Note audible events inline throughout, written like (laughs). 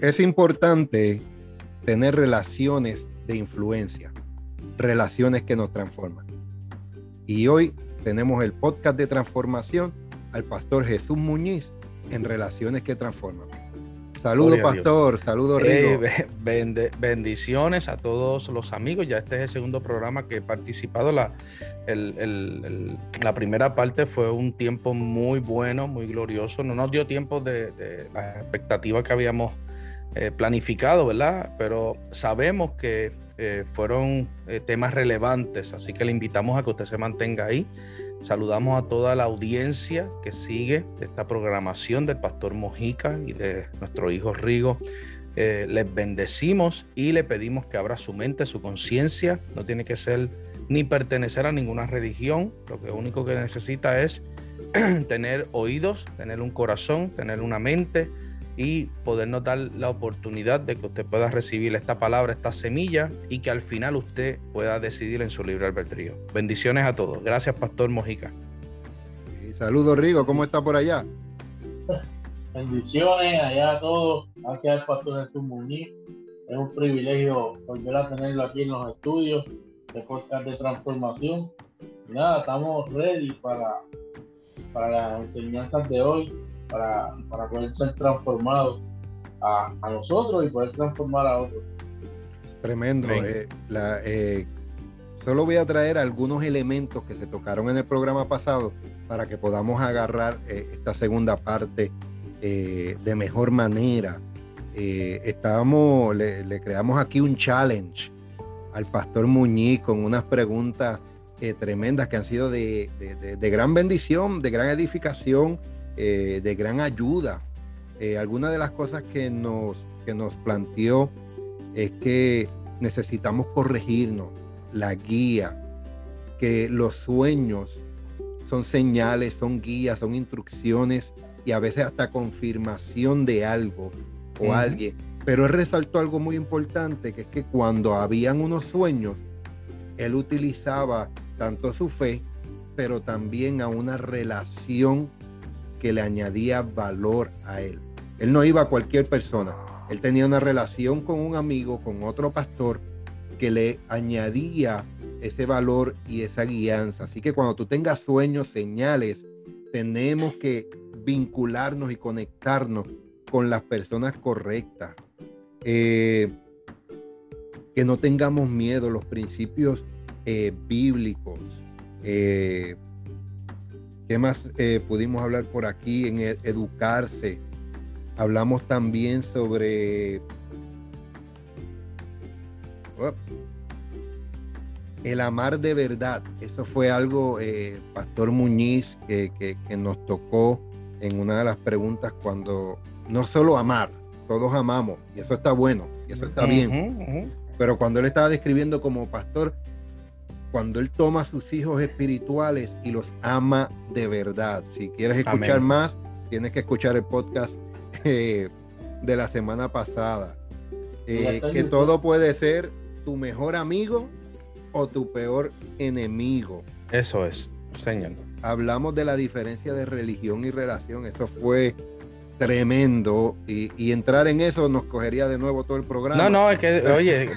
Es importante tener relaciones de influencia, relaciones que nos transforman. Y hoy tenemos el podcast de transformación al pastor Jesús Muñiz en Relaciones que Transforman. Saludos, pastor. Saludos, Rigo. bendiciones a todos los amigos. Ya este es el segundo programa que he participado. La, la primera parte fue un tiempo muy bueno, muy glorioso. No nos dio tiempo de, de las expectativas que habíamos eh, planificado, ¿verdad? Pero sabemos que eh, fueron eh, temas relevantes, así que le invitamos a que usted se mantenga ahí. Saludamos a toda la audiencia que sigue esta programación del Pastor Mojica y de nuestro hijo Rigo. les bendecimos y le pedimos que abra su mente, su conciencia. No tiene que ser ni pertenecer a ninguna religión. Lo que único que necesita es (clears throat) tener oídos, tener un corazón, tener una mente y podernos dar la oportunidad de que usted pueda recibir esta palabra, esta semilla y que al final usted pueda decidir en su libre albedrío. Bendiciones a todos. Gracias, Pastor Mojica. saludos, Rigo. ¿Cómo está por allá? (laughs) Bendiciones allá a todos. Gracias al Pastor Jesús Muñiz. Es un privilegio volver a tenerlo aquí en los estudios de podcast de transformación. nada, estamos ready para, para las enseñanzas de hoy para, para poder ser transformados a, a, nosotros y poder transformar a otros. Tremendo. Eh, la, eh, solo voy a traer algunos elementos que se tocaron en el programa pasado para que podamos agarrar eh, esta segunda parte de mejor manera. estábamos, le, le, creamos aquí un challenge al pastor Muñiz con unas preguntas tremendas que han sido de, de, de gran bendición, de gran edificación eh, de gran ayuda. Eh, algunas de las cosas que nos, que nos planteó es que necesitamos corregirnos, la guía, que los sueños son señales, son guías, son instrucciones y a veces hasta confirmación de algo o alguien. Pero él resaltó algo muy importante, que es que cuando habían unos sueños, él utilizaba tanto su fe, pero también a una relación que le añadía valor a él. Él no iba a cualquier persona. Él tenía una relación con un amigo, con otro pastor, que le añadía ese valor y esa guianza. Así que cuando tú tengas sueños, señales, tenemos que vincularnos y conectarnos con las personas correctas. Eh, que no tengamos miedo, los principios eh, bíblicos. Eh, ¿Qué más eh, pudimos hablar por aquí en educarse? Hablamos también sobre el amar de verdad. Eso fue algo, eh, Pastor Muñiz, que, nos tocó en una de las preguntas cuando no solo amar, todos amamos, y eso está bueno, y eso está bien. Pero cuando él estaba describiendo como pastor, cuando Él toma a sus hijos espirituales y los ama de verdad. Si quieres escuchar más, tienes que escuchar el podcast eh, de la semana pasada. Eh, que todo puede ser tu mejor amigo o tu peor enemigo. Eso es, señor. Hablamos de la diferencia de religión y relación. Eso fue tremendo y, entrar en eso nos cogería de nuevo todo el programa. No, no, es que, oye,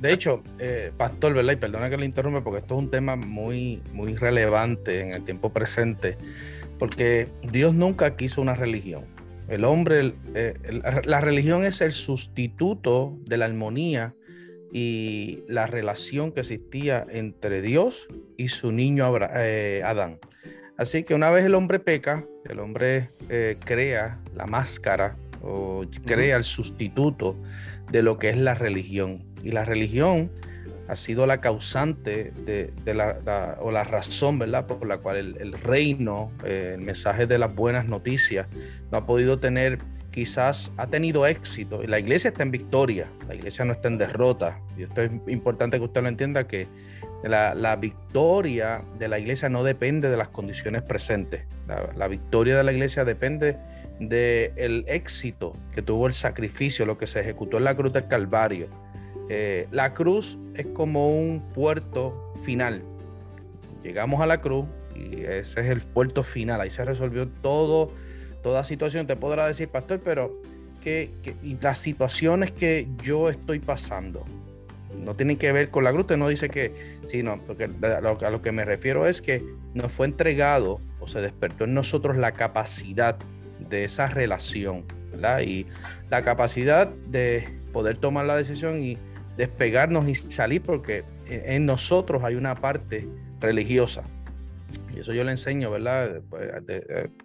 de hecho, eh, Pastor, ¿verdad? Y perdona que le interrumpa porque esto es un tema muy, muy relevante en el tiempo presente, porque Dios nunca quiso una religión. El hombre, eh, la religión es el sustituto de la armonía y la relación que existía entre Dios y su niño eh, Adán. Así que una vez el hombre peca, el hombre eh, crea la máscara o crea el sustituto de lo que es la religión. Y la religión ha sido la causante de, la, o la razón, ¿verdad? Por la cual el, reino, eh, el mensaje de las buenas noticias, no ha podido tener, quizás ha tenido éxito. Y la iglesia está en victoria, la iglesia no está en derrota. Y esto es importante que usted lo entienda, que la, victoria de la iglesia no depende de las condiciones presentes. La, victoria de la iglesia depende del éxito que tuvo el sacrificio, lo que se ejecutó en la cruz del Calvario. Eh, la cruz es como un puerto final. Llegamos a la cruz y ese es el puerto final. Ahí se resolvió todo, toda situación. Te podrá decir, pastor, pero que, y las situaciones que yo estoy pasando no tienen que ver con la cruz. no dice que, sino, porque a lo, lo que me refiero es que nos fue entregado o se despertó en nosotros la capacidad de esa relación, ¿verdad? Y la capacidad de poder tomar la decisión y despegarnos y salir, porque en nosotros hay una parte religiosa. Y eso yo le enseño, ¿verdad? Pues,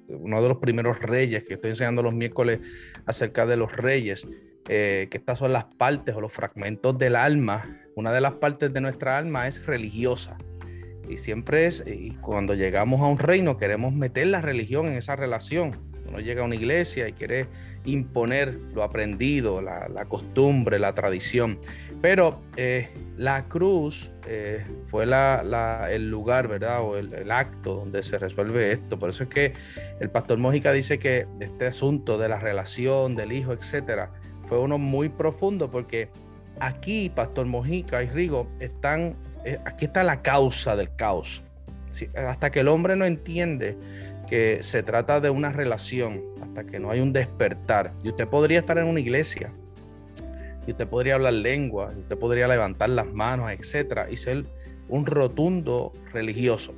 uno de los primeros reyes que estoy enseñando los miércoles acerca de los reyes, eh, que estas son las partes o los fragmentos del alma. Una de las partes de nuestra alma es religiosa. Y siempre es, y cuando llegamos a un reino, queremos meter la religión en esa relación. Uno llega a una iglesia y quiere imponer lo aprendido, la, costumbre, la tradición. Pero eh, la cruz eh, fue el lugar, ¿verdad? O el, acto donde se resuelve esto. Por eso es que el pastor Mójica dice que este asunto de la relación, del hijo, etcétera, fue uno muy profundo porque aquí Pastor Mojica y Rigo están eh, aquí está la causa del caos. hasta que el hombre no entiende que se trata de una relación, hasta que no hay un despertar, y usted podría estar en una iglesia, y usted podría hablar lengua, y usted podría levantar las manos, etcétera, y ser un rotundo religioso.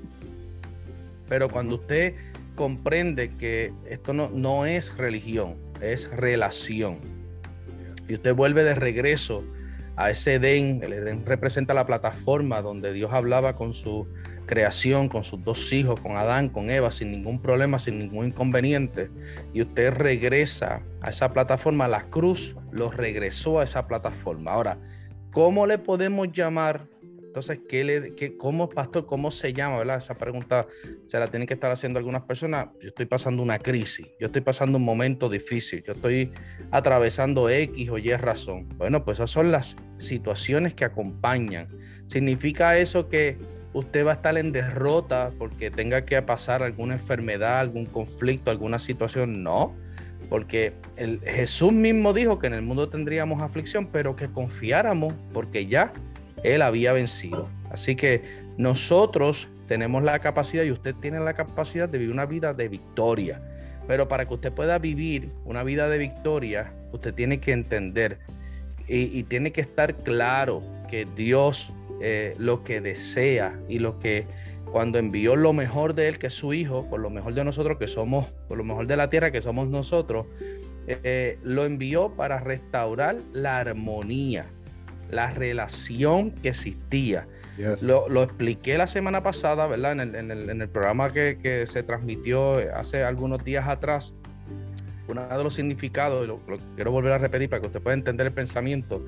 Pero cuando usted comprende que esto no, no es religión, es relación, y usted vuelve de regreso a ese Edén. El Edén representa la plataforma donde Dios hablaba con su creación, con sus dos hijos, con Adán, con Eva, sin ningún problema, sin ningún inconveniente. Y usted regresa a esa plataforma, la cruz lo regresó a esa plataforma. Ahora, ¿cómo le podemos llamar entonces, ¿qué le, qué, ¿cómo, pastor, cómo se llama? ¿verdad? Esa pregunta se la tienen que estar haciendo algunas personas. Yo estoy pasando una crisis, yo estoy pasando un momento difícil, yo estoy atravesando X o Y razón. Bueno, pues esas son las situaciones que acompañan. ¿Significa eso que usted va a estar en derrota porque tenga que pasar alguna enfermedad, algún conflicto, alguna situación? No porque Jesús mismo dijo que en el mundo tendríamos aflicción, pero que confiáramos porque ya él había vencido. Así que nosotros tenemos la capacidad y usted tiene la capacidad de vivir una vida de victoria. Pero para que usted pueda vivir una vida de victoria, usted tiene que entender y, tiene que estar claro que Dios eh, lo que desea y lo que cuando envió lo mejor de Él, que es su Hijo, por lo mejor de nosotros que somos, por lo mejor de la tierra que somos nosotros, eh, lo envió para restaurar la armonía la relación que existía. Lo, expliqué la semana pasada, ¿verdad? En el, programa que, se transmitió hace algunos días atrás. Uno de los significados, lo, lo quiero volver a repetir para que usted pueda entender el pensamiento,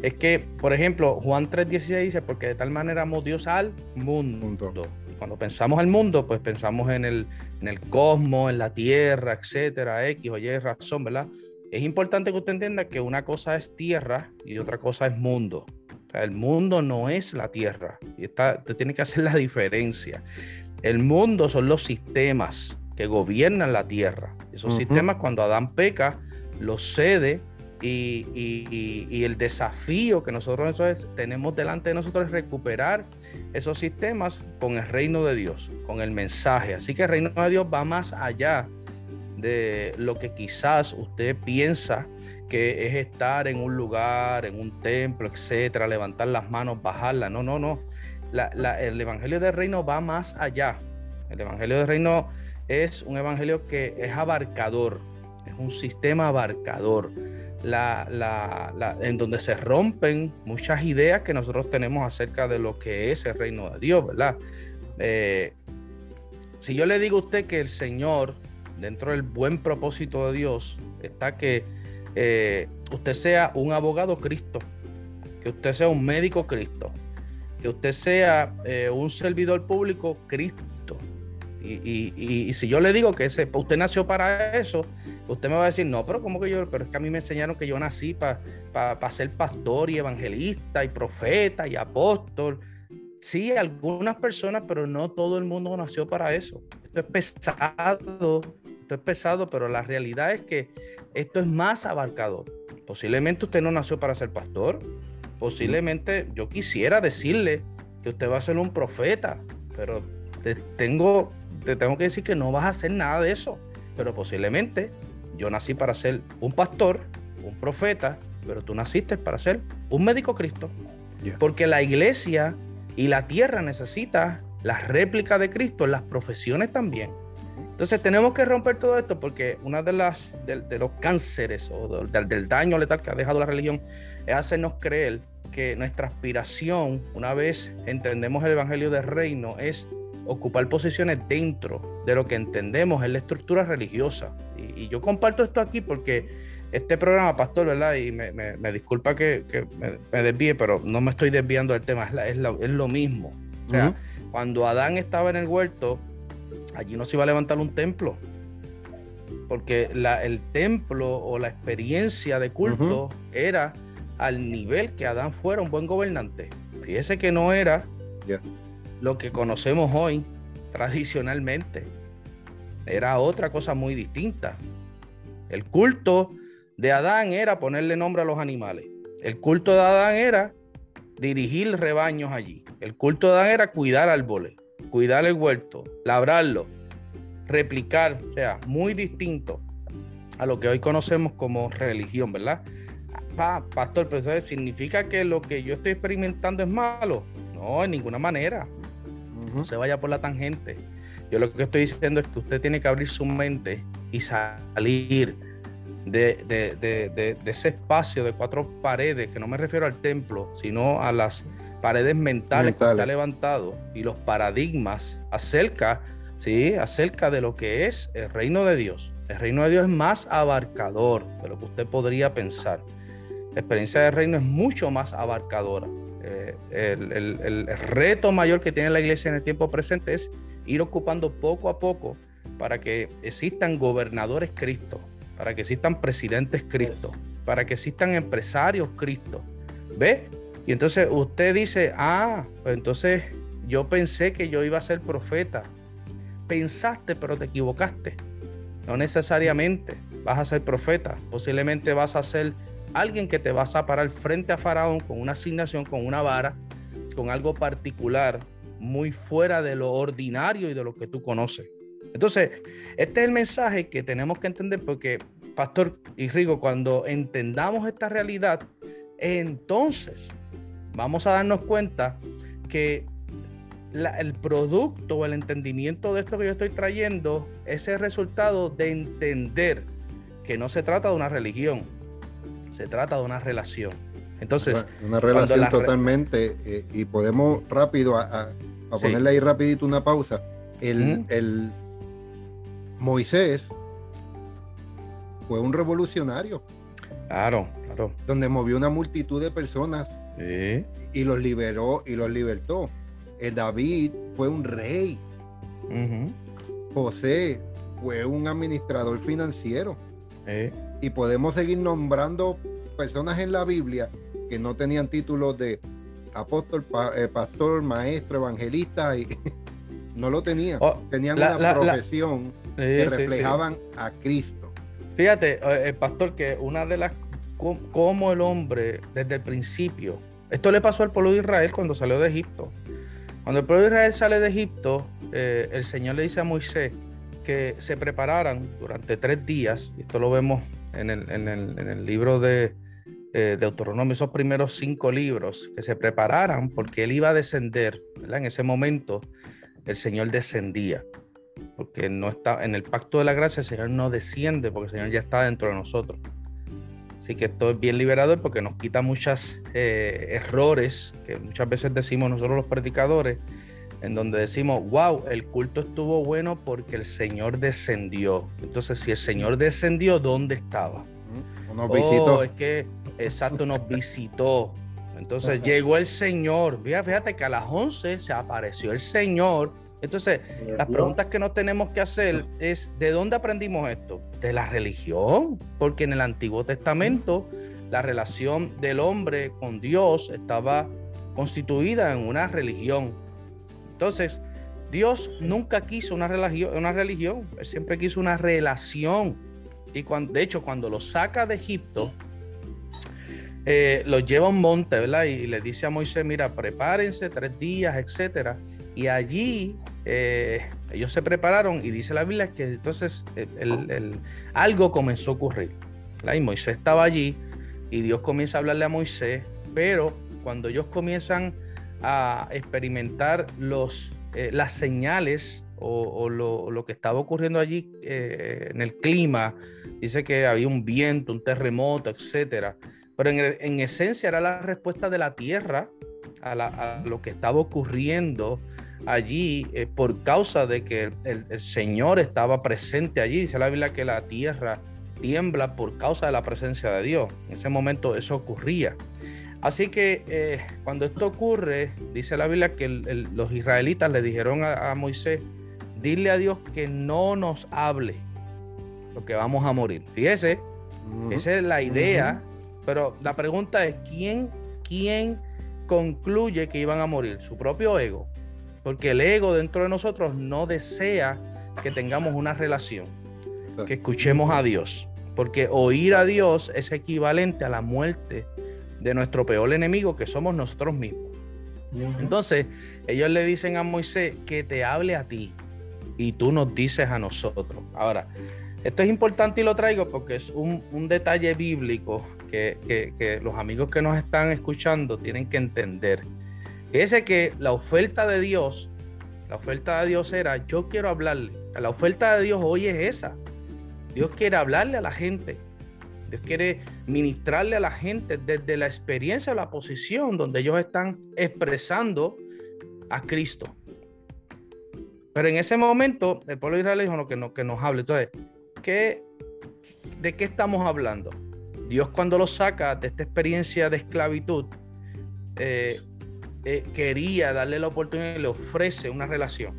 es que, por ejemplo, Juan 3.16 dice, porque de tal manera amó Dios al mundo. cuando pensamos al mundo, pues pensamos en el, en el cosmos, en la tierra, etcétera, X o Y razón, ¿verdad? Es importante que usted entienda que una cosa es tierra y otra cosa es mundo. el mundo no es la tierra. Y está, usted tiene que hacer la diferencia. El mundo son los sistemas que gobiernan la tierra. Esos sistemas, cuando Adán peca, los cede y, y, el desafío que nosotros tenemos delante de nosotros es recuperar esos sistemas con el reino de Dios, con el mensaje. Así que el reino de Dios va más allá de lo que quizás usted piensa que es estar en un lugar, en un templo, etcétera, levantar las manos, bajarlas. No, no, no. el Evangelio del Reino va más allá. El Evangelio del Reino es un evangelio que es abarcador, es un sistema abarcador, en donde se rompen muchas ideas que nosotros tenemos acerca de lo que es el reino de Dios, ¿verdad? Eh, si yo le digo a usted que el Señor dentro del buen propósito de Dios está que eh, usted sea un abogado Cristo, que usted sea un médico Cristo, que usted sea eh, un servidor público Cristo. Y, si yo le digo que ese, usted nació para eso, usted me va a decir, no, pero como que yo, pero es que a mí me enseñaron que yo nací para ser pastor y evangelista y profeta y apóstol. Sí, algunas personas, pero no todo el mundo nació para eso. Esto es pesado, es pesado, pero la realidad es que esto es más abarcador. Posiblemente usted no nació para ser pastor. Posiblemente yo quisiera decirle que usted va a ser un profeta, pero te tengo, te tengo que decir que no vas a hacer nada de eso. Pero posiblemente yo nací para ser un pastor, un profeta, pero tú naciste para ser un médico Cristo. Porque la iglesia y la tierra necesita las réplicas de Cristo, las profesiones también. Entonces tenemos que romper todo esto porque una de las de, los cánceres o del, daño letal que ha dejado la religión es hacernos creer que nuestra aspiración, una vez entendemos el evangelio del reino, es ocupar posiciones dentro de lo que entendemos es la estructura religiosa. Y, yo comparto esto aquí porque este programa, pastor, ¿verdad? Y me, disculpa que, me, desvíe, pero no me estoy desviando del tema, es, lo mismo. O sea, cuando Adán estaba en el huerto, allí no se iba a levantar un templo. Porque el templo o la experiencia de culto era al nivel que Adán fuera un buen gobernante. Fíjese que no era lo que conocemos hoy tradicionalmente. Era otra cosa muy distinta. El culto de Adán era ponerle nombre a los animales. El culto de Adán era dirigir rebaños allí. El culto de Adán era cuidar árboles, cuidar el huerto, labrarlo, replicar, o sea, muy distinto a lo que hoy conocemos como religión, ¿verdad? pastor, pero significa que lo que yo estoy experimentando es malo. No, en ninguna manera. No se vaya por la tangente. Yo lo que estoy diciendo es que usted tiene que abrir su mente y salir de, ese espacio de cuatro paredes, que no me refiero al templo, sino a las paredes mentales, que está levantado y los paradigmas acerca, ¿sí? acerca de lo que es el reino de Dios. El reino de Dios es más abarcador de lo que usted podría pensar. La experiencia del reino es mucho más abarcadora. Eh, el, reto mayor que tiene la iglesia en el tiempo presente es ir ocupando poco a poco para que existan gobernadores Cristo, para que existan presidentes Cristo, para que existan empresarios Cristo. ¿Ve? Y entonces usted dice, ah, pues entonces yo pensé que yo iba a ser profeta. Pensaste, pero te equivocaste. No necesariamente vas a ser profeta. Posiblemente vas a ser alguien que te vas a parar frente a Faraón con una asignación, con una vara, con algo particular, muy fuera de lo ordinario y de lo que tú conoces. Entonces, este es el mensaje que tenemos que entender porque, Pastor y Rigo, cuando entendamos esta realidad, entonces vamos a darnos cuenta que el producto o el entendimiento de esto que yo estoy trayendo es el resultado de entender que no se trata de una religión, se trata de una relación. Entonces, una relación totalmente, eh, y podemos rápido, a, ponerle ahí rapidito una pausa. El, el Moisés fue un revolucionario. Claro, claro. Donde movió una multitud de personas y los liberó y los libertó. El David fue un rey. José fue un administrador financiero. Y podemos seguir nombrando personas en la Biblia que no tenían títulos de apóstol, eh, pastor, maestro, evangelista, y (laughs) no lo tenían. Oh, tenían una profesión que reflejaban a Cristo. Fíjate, el eh, pastor, que una de las, como el hombre desde el principio, esto le pasó al pueblo de Israel cuando salió de Egipto. Cuando el pueblo de Israel sale de Egipto, eh, el Señor le dice a Moisés que se prepararan durante tres días, esto lo vemos en el libro de, eh, Deuteronomio, esos primeros cinco libros, que se prepararan porque él iba a descender, En ese momento el Señor descendía, porque no está en el pacto de la gracia, el Señor no desciende porque el Señor ya está dentro de nosotros. Así que esto es bien liberador porque nos quita muchos eh, errores que muchas veces decimos nosotros los predicadores, en donde decimos, wow, el culto estuvo bueno porque el Señor descendió. Entonces, si el Señor descendió, ¿dónde estaba? Unos oh, es que Exacto, nos visitó. Entonces llegó el Señor. Fíjate que a las 11 se apareció el Señor. Entonces, las preguntas que nos tenemos que hacer es, ¿de dónde aprendimos esto? De la religión, porque en el Antiguo Testamento la relación del hombre con Dios estaba constituida en una religión. Entonces, Dios nunca quiso una religión, una religión, Él siempre quiso una relación. Y cuando, de hecho, cuando lo saca de Egipto, eh, los lleva a un monte, ¿verdad? Y, le dice a Moisés, mira, prepárense tres días, etcétera. Y allí, eh, Ellos se prepararon y dice la Biblia que entonces algo comenzó a ocurrir. Y Moisés estaba allí y Dios comienza a hablarle a Moisés, pero cuando ellos comienzan a experimentar eh, las señales o, lo, que estaba ocurriendo allí eh, en el clima, dice que había un viento, un terremoto, etcétera. Pero en, esencia era la respuesta de la tierra a, lo que estaba ocurriendo allí eh, por causa de que el, Señor estaba presente allí. Dice la Biblia que la tierra tiembla por causa de la presencia de Dios. En ese momento eso ocurría. Así que eh, cuando esto ocurre, dice la Biblia que los israelitas le dijeron a, Moisés, dile a Dios que no nos hable, porque vamos a morir. Fíjese, esa es la idea, pero la pregunta es, ¿quién, ¿quién concluye que iban a morir? Su propio ego, porque el ego dentro de nosotros no desea que tengamos una relación, que escuchemos a Dios, porque oír a Dios es equivalente a la muerte de nuestro peor enemigo, que somos nosotros mismos. Entonces, ellos le dicen a Moisés que te hable a ti y tú nos dices a nosotros. Ahora, esto es importante y lo traigo porque es un, detalle bíblico que, los amigos que nos están escuchando tienen que entender. Ese que la oferta de Dios, la oferta de Dios era, yo quiero hablarle. La oferta de Dios hoy es esa. Dios quiere hablarle a la gente. Dios quiere ministrarle a la gente desde la experiencia, la posición donde ellos están expresando a Cristo. Pero en ese momento, el pueblo de Israel dijo que, no, que nos hable. Entonces, ¿qué, ¿de qué estamos hablando? Dios cuando los saca de esta experiencia de esclavitud, eh, eh, quería darle la oportunidad y le ofrece una relación.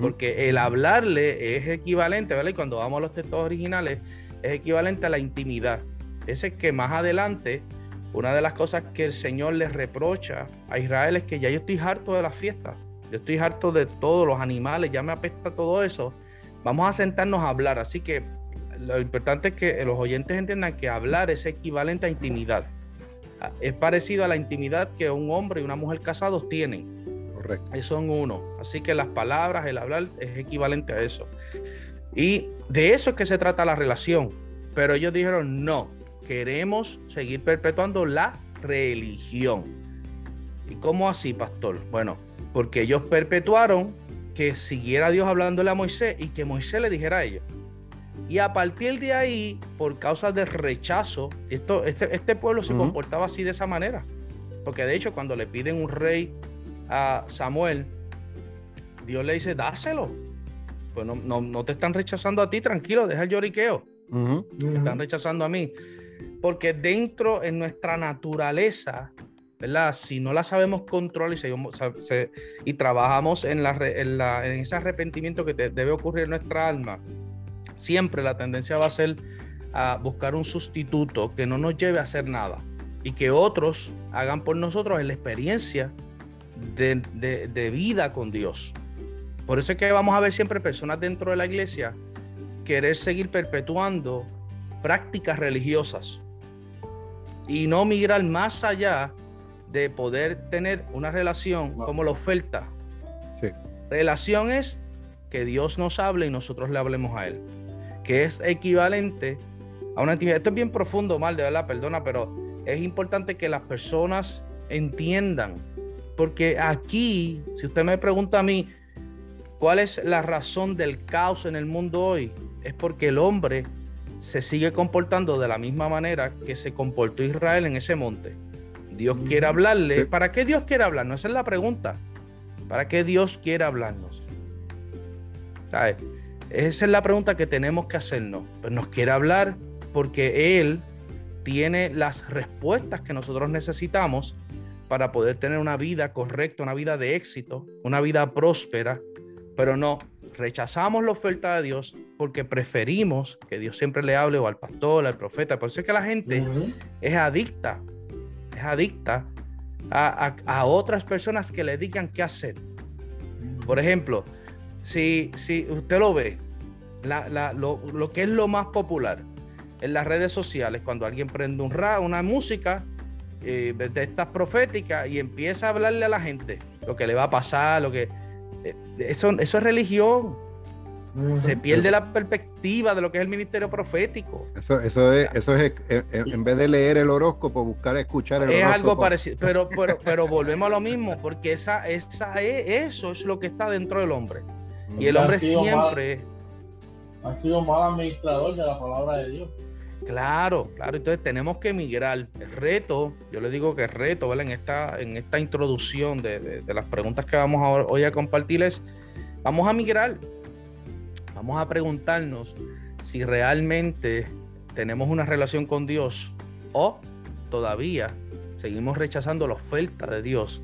Porque el hablarle es equivalente, ¿vale? Y cuando vamos a los textos originales, es equivalente a la intimidad. Ese que más adelante, una de las cosas que el Señor les reprocha a Israel es que ya yo estoy harto de las fiestas, yo estoy harto de todos los animales, ya me apesta todo eso. Vamos a sentarnos a hablar. Así que lo importante es que los oyentes entiendan que hablar es equivalente a intimidad. Es parecido a la intimidad que un hombre y una mujer casados tienen. Correcto. Son uno. Así que las palabras, el hablar es equivalente a eso. Y de eso es que se trata la relación. Pero ellos dijeron, no, queremos seguir perpetuando la religión. ¿Y cómo así, pastor? Bueno, porque ellos perpetuaron que siguiera Dios hablándole a Moisés y que Moisés le dijera a ellos. Y a partir de ahí, por causa del rechazo, esto, este, este pueblo se comportaba así de esa manera. Porque de hecho, cuando le piden un rey a Samuel, Dios le dice, dáselo. Pues no, te están rechazando a ti, tranquilo, deja el lloriqueo. Te están rechazando a mí. Porque dentro en nuestra naturaleza, ¿verdad? Si no la sabemos controlar y, y trabajamos en, la, en, ese arrepentimiento que debe ocurrir en nuestra alma, siempre la tendencia va a ser a buscar un sustituto que no nos lleve a hacer nada y que otros hagan por nosotros la experiencia de, de vida con Dios. Por eso es que vamos a ver siempre personas dentro de la iglesia querer seguir perpetuando prácticas religiosas y no migrar más allá de poder tener una relación como la oferta. Relación es que Dios nos hable y nosotros le hablemos a Él, que es equivalente a una intimidad. Esto es bien profundo, mal, de verdad, perdona, pero es importante que las personas entiendan, porque aquí, si usted me pregunta a mí, ¿Cuál es la razón del caos en el mundo hoy? Es porque el hombre se sigue comportando de la misma manera que se comportó Israel en ese monte. Dios quiere hablarle. ¿Para qué Dios quiere hablarnos? Esa es la pregunta. ¿Para qué Dios quiere hablarnos? Esa es la pregunta que tenemos que hacernos. Pues nos quiere hablar porque Él tiene las respuestas que nosotros necesitamos para poder tener una vida correcta, una vida de éxito, una vida próspera, pero no, rechazamos la oferta de Dios porque preferimos que Dios siempre le hable o al pastor, al profeta. Por eso es que la gente es adicta, es adicta a, otras personas que le digan qué hacer. Por ejemplo, si, si usted lo ve, lo, que es lo más popular en las redes sociales, cuando alguien prende un ra, una música eh, de estas proféticas y empieza a hablarle a la gente lo que le va a pasar, lo que Eh, eso, eso es religión. Se pierde la perspectiva de lo que es el ministerio profético. Eso, eso es, eso es eh, en vez de leer el horóscopo, buscar escuchar el es horóscopo. Es algo parecido, pero, pero, pero volvemos a lo mismo, porque esa, esa es, eso es lo que está dentro del hombre. Y el hombre siempre. ha han sido mal administrador de la palabra de Dios. Claro, claro. Entonces tenemos que emigrar. El reto, yo le digo que el reto, ¿verdad? En esta, en esta introducción de, las preguntas que vamos a, hoy a compartir es, vamos a migrar. Vamos a preguntarnos si realmente tenemos una relación con Dios o todavía seguimos rechazando la oferta de Dios,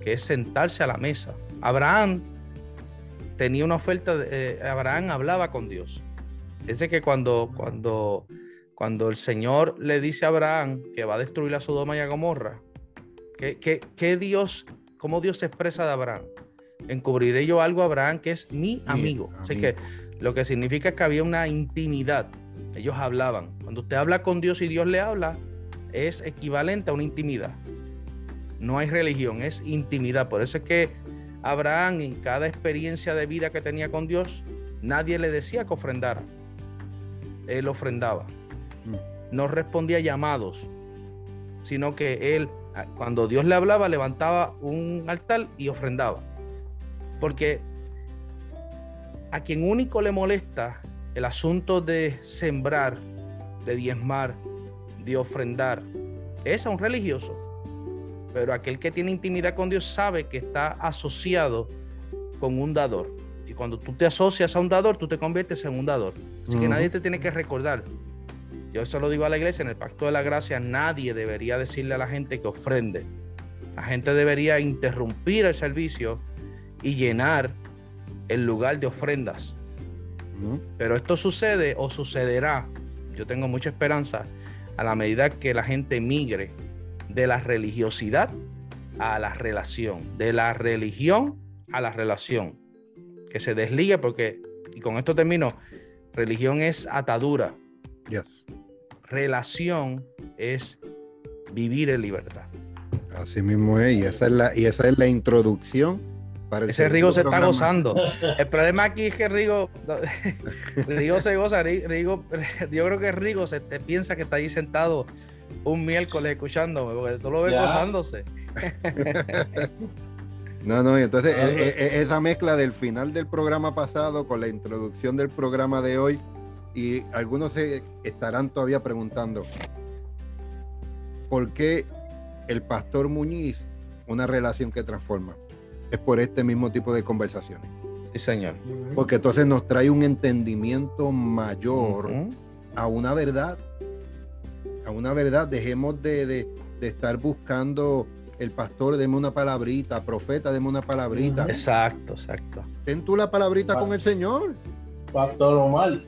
que es sentarse a la mesa. Abraham tenía una oferta, de, eh, Abraham hablaba con Dios. Es de que cuando, cuando cuando el Señor le dice a Abraham que va a destruir a Sodoma y a Gomorra, ¿qué, Dios, cómo Dios se expresa de Abraham? Encubriré yo algo a Abraham que es mi amigo. Así que lo que significa es que había una intimidad. Ellos hablaban. Cuando usted habla con Dios y Dios le habla, es equivalente a una intimidad. No hay religión, es intimidad. Por eso es que Abraham en cada experiencia de vida que tenía con Dios, nadie le decía que ofrendara. Él ofrendaba no respondía a llamados, sino que él, cuando Dios le hablaba, levantaba un altar y ofrendaba. Porque a quien único le molesta el asunto de sembrar, de diezmar, de ofrendar, es a un religioso. Pero aquel que tiene intimidad con Dios sabe que está asociado con un dador. Y cuando tú te asocias a un dador, tú te conviertes en un dador. Así que nadie te tiene que recordar. Yo eso lo digo a la iglesia, en el pacto de la gracia nadie debería decirle a la gente que ofrende. La gente debería interrumpir el servicio y llenar el lugar de ofrendas. Pero esto sucede o sucederá, yo tengo mucha esperanza, a la medida que la gente migre de la religiosidad a la relación, de la religión a la relación, que se desligue porque, y con esto termino, religión es atadura. Relación es vivir en libertad. Así mismo es, y esa es la, y esa es la introducción. Para Ese Rigo se está gozando. (laughs) El problema aquí es que Rigo, (laughs) Rigo se goza, Rigo, (laughs) yo creo que Rigo se te piensa que está ahí sentado un miércoles escuchándome, porque tú lo ves gozándose. (laughs) No, no, y entonces e, e, e, esa mezcla del final del programa pasado con la introducción del programa de hoy, y algunos se estarán todavía preguntando, ¿por qué el pastor Muñiz una relación que transforma? Es por este mismo tipo de conversaciones. Sí, señor. Porque entonces nos trae un entendimiento mayor a una verdad. A una verdad. Dejemos de, estar buscando el pastor, deme una palabrita, profeta, deme una palabrita. Exacto, exacto. Ten tú la palabrita con el Señor. Pastor Omar,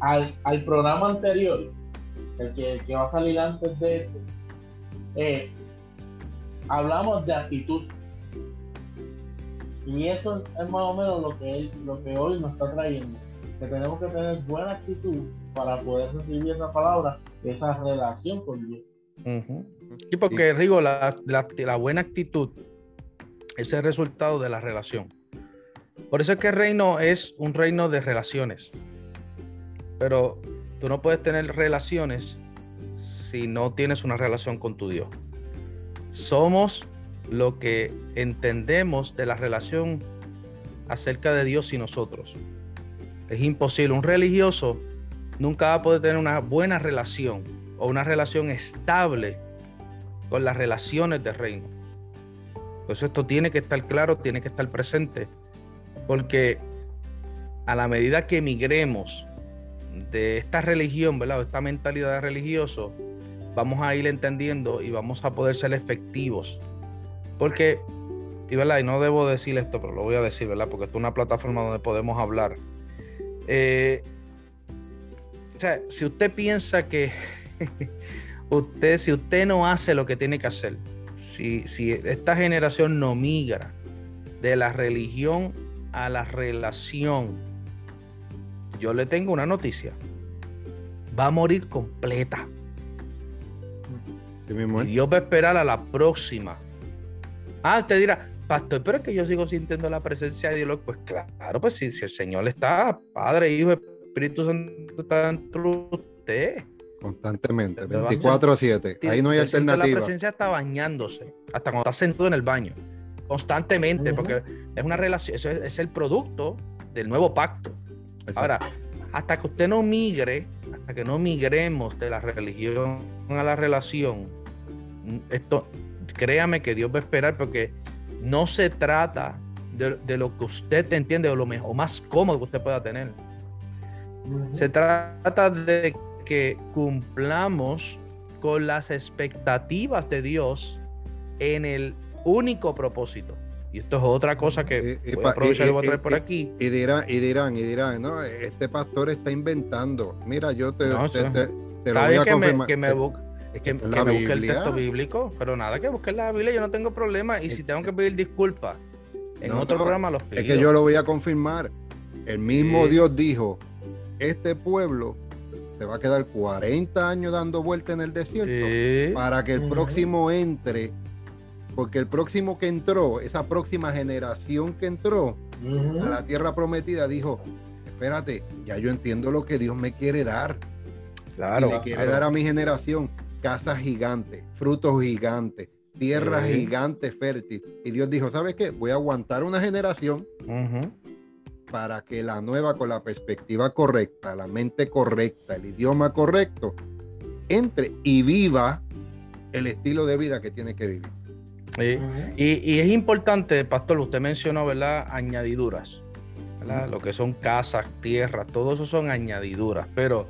al, al programa anterior, el que, va a salir antes de este, eh, hablamos de actitud. Y eso es más o menos lo que, lo que hoy nos está trayendo. Que tenemos que tener buena actitud para poder recibir esa palabra, esa relación con Dios. Y porque, Rigo, la, la, buena actitud es el resultado de la relación. Por eso es que el reino es un reino de relaciones. Pero tú no puedes tener relaciones si no tienes una relación con tu Dios. Somos lo que entendemos de la relación acerca de Dios y nosotros. Es imposible. Un religioso nunca va a poder tener una buena relación o una relación estable con las relaciones del reino. Eso esto tiene que estar claro, tiene que estar presente. Porque a la medida que emigremos de esta religión, ¿verdad? esta mentalidad de religioso, vamos a ir entendiendo y vamos a poder ser efectivos. Porque, y, ¿verdad? y no debo decir esto, pero lo voy a decir, ¿verdad? Porque esto es una plataforma donde podemos hablar. Eh, o sea, si usted piensa que (laughs) usted, si usted no hace lo que tiene que hacer, si, si esta generación no migra de la religión a la relación, yo le tengo una noticia. Va a morir completa. y Dios va a esperar a la próxima. Ah, usted dirá, pastor, pero es que yo sigo sintiendo la presencia de Dios. Pues claro, pues si, si el Señor está, Padre, Hijo, Espíritu Santo está dentro de usted. Constantemente, 24 a 7. Ahí no hay alternativa. La presencia está bañándose, hasta cuando está sentado en el baño, constantemente, porque es una relación, eso es, el producto del nuevo pacto. Ahora, hasta que usted no migre, hasta que no migremos de la religión a la relación, esto, créame que Dios va a esperar porque no se trata de, lo que usted entiende o lo mejor, más cómodo que usted pueda tener. Se trata de que cumplamos con las expectativas de Dios en el único propósito. Y esto es otra cosa que y, voy a aprovechar y, voy a traer por aquí. Y dirán, y dirán, y dirán, no, este pastor está inventando. Mira, yo te, te, lo voy a confirmar. que me, que, me busque el texto bíblico, pero nada, que busque la Biblia, yo no tengo problema. Y si tengo que pedir disculpas en otro programa, los pido. Es que yo lo voy a confirmar. El mismo Dios dijo: Este pueblo se va a quedar 40 años dando vuelta en el desierto para que el próximo entre. Porque el próximo que entró, esa próxima generación que entró a la tierra prometida, dijo: Espérate, ya yo entiendo lo que Dios me quiere dar. Claro. Y le quiere dar a mi generación casas gigantes, frutos gigantes, tierra gigante fértil. Y Dios dijo, ¿sabes qué? Voy a aguantar una generación para que la nueva, con la perspectiva correcta, la mente correcta, el idioma correcto, entre y viva el estilo de vida que tiene que vivir. y, es importante, Pastor, usted mencionó, ¿verdad? Añadiduras, Lo que son casas, tierras, todo eso son añadiduras, pero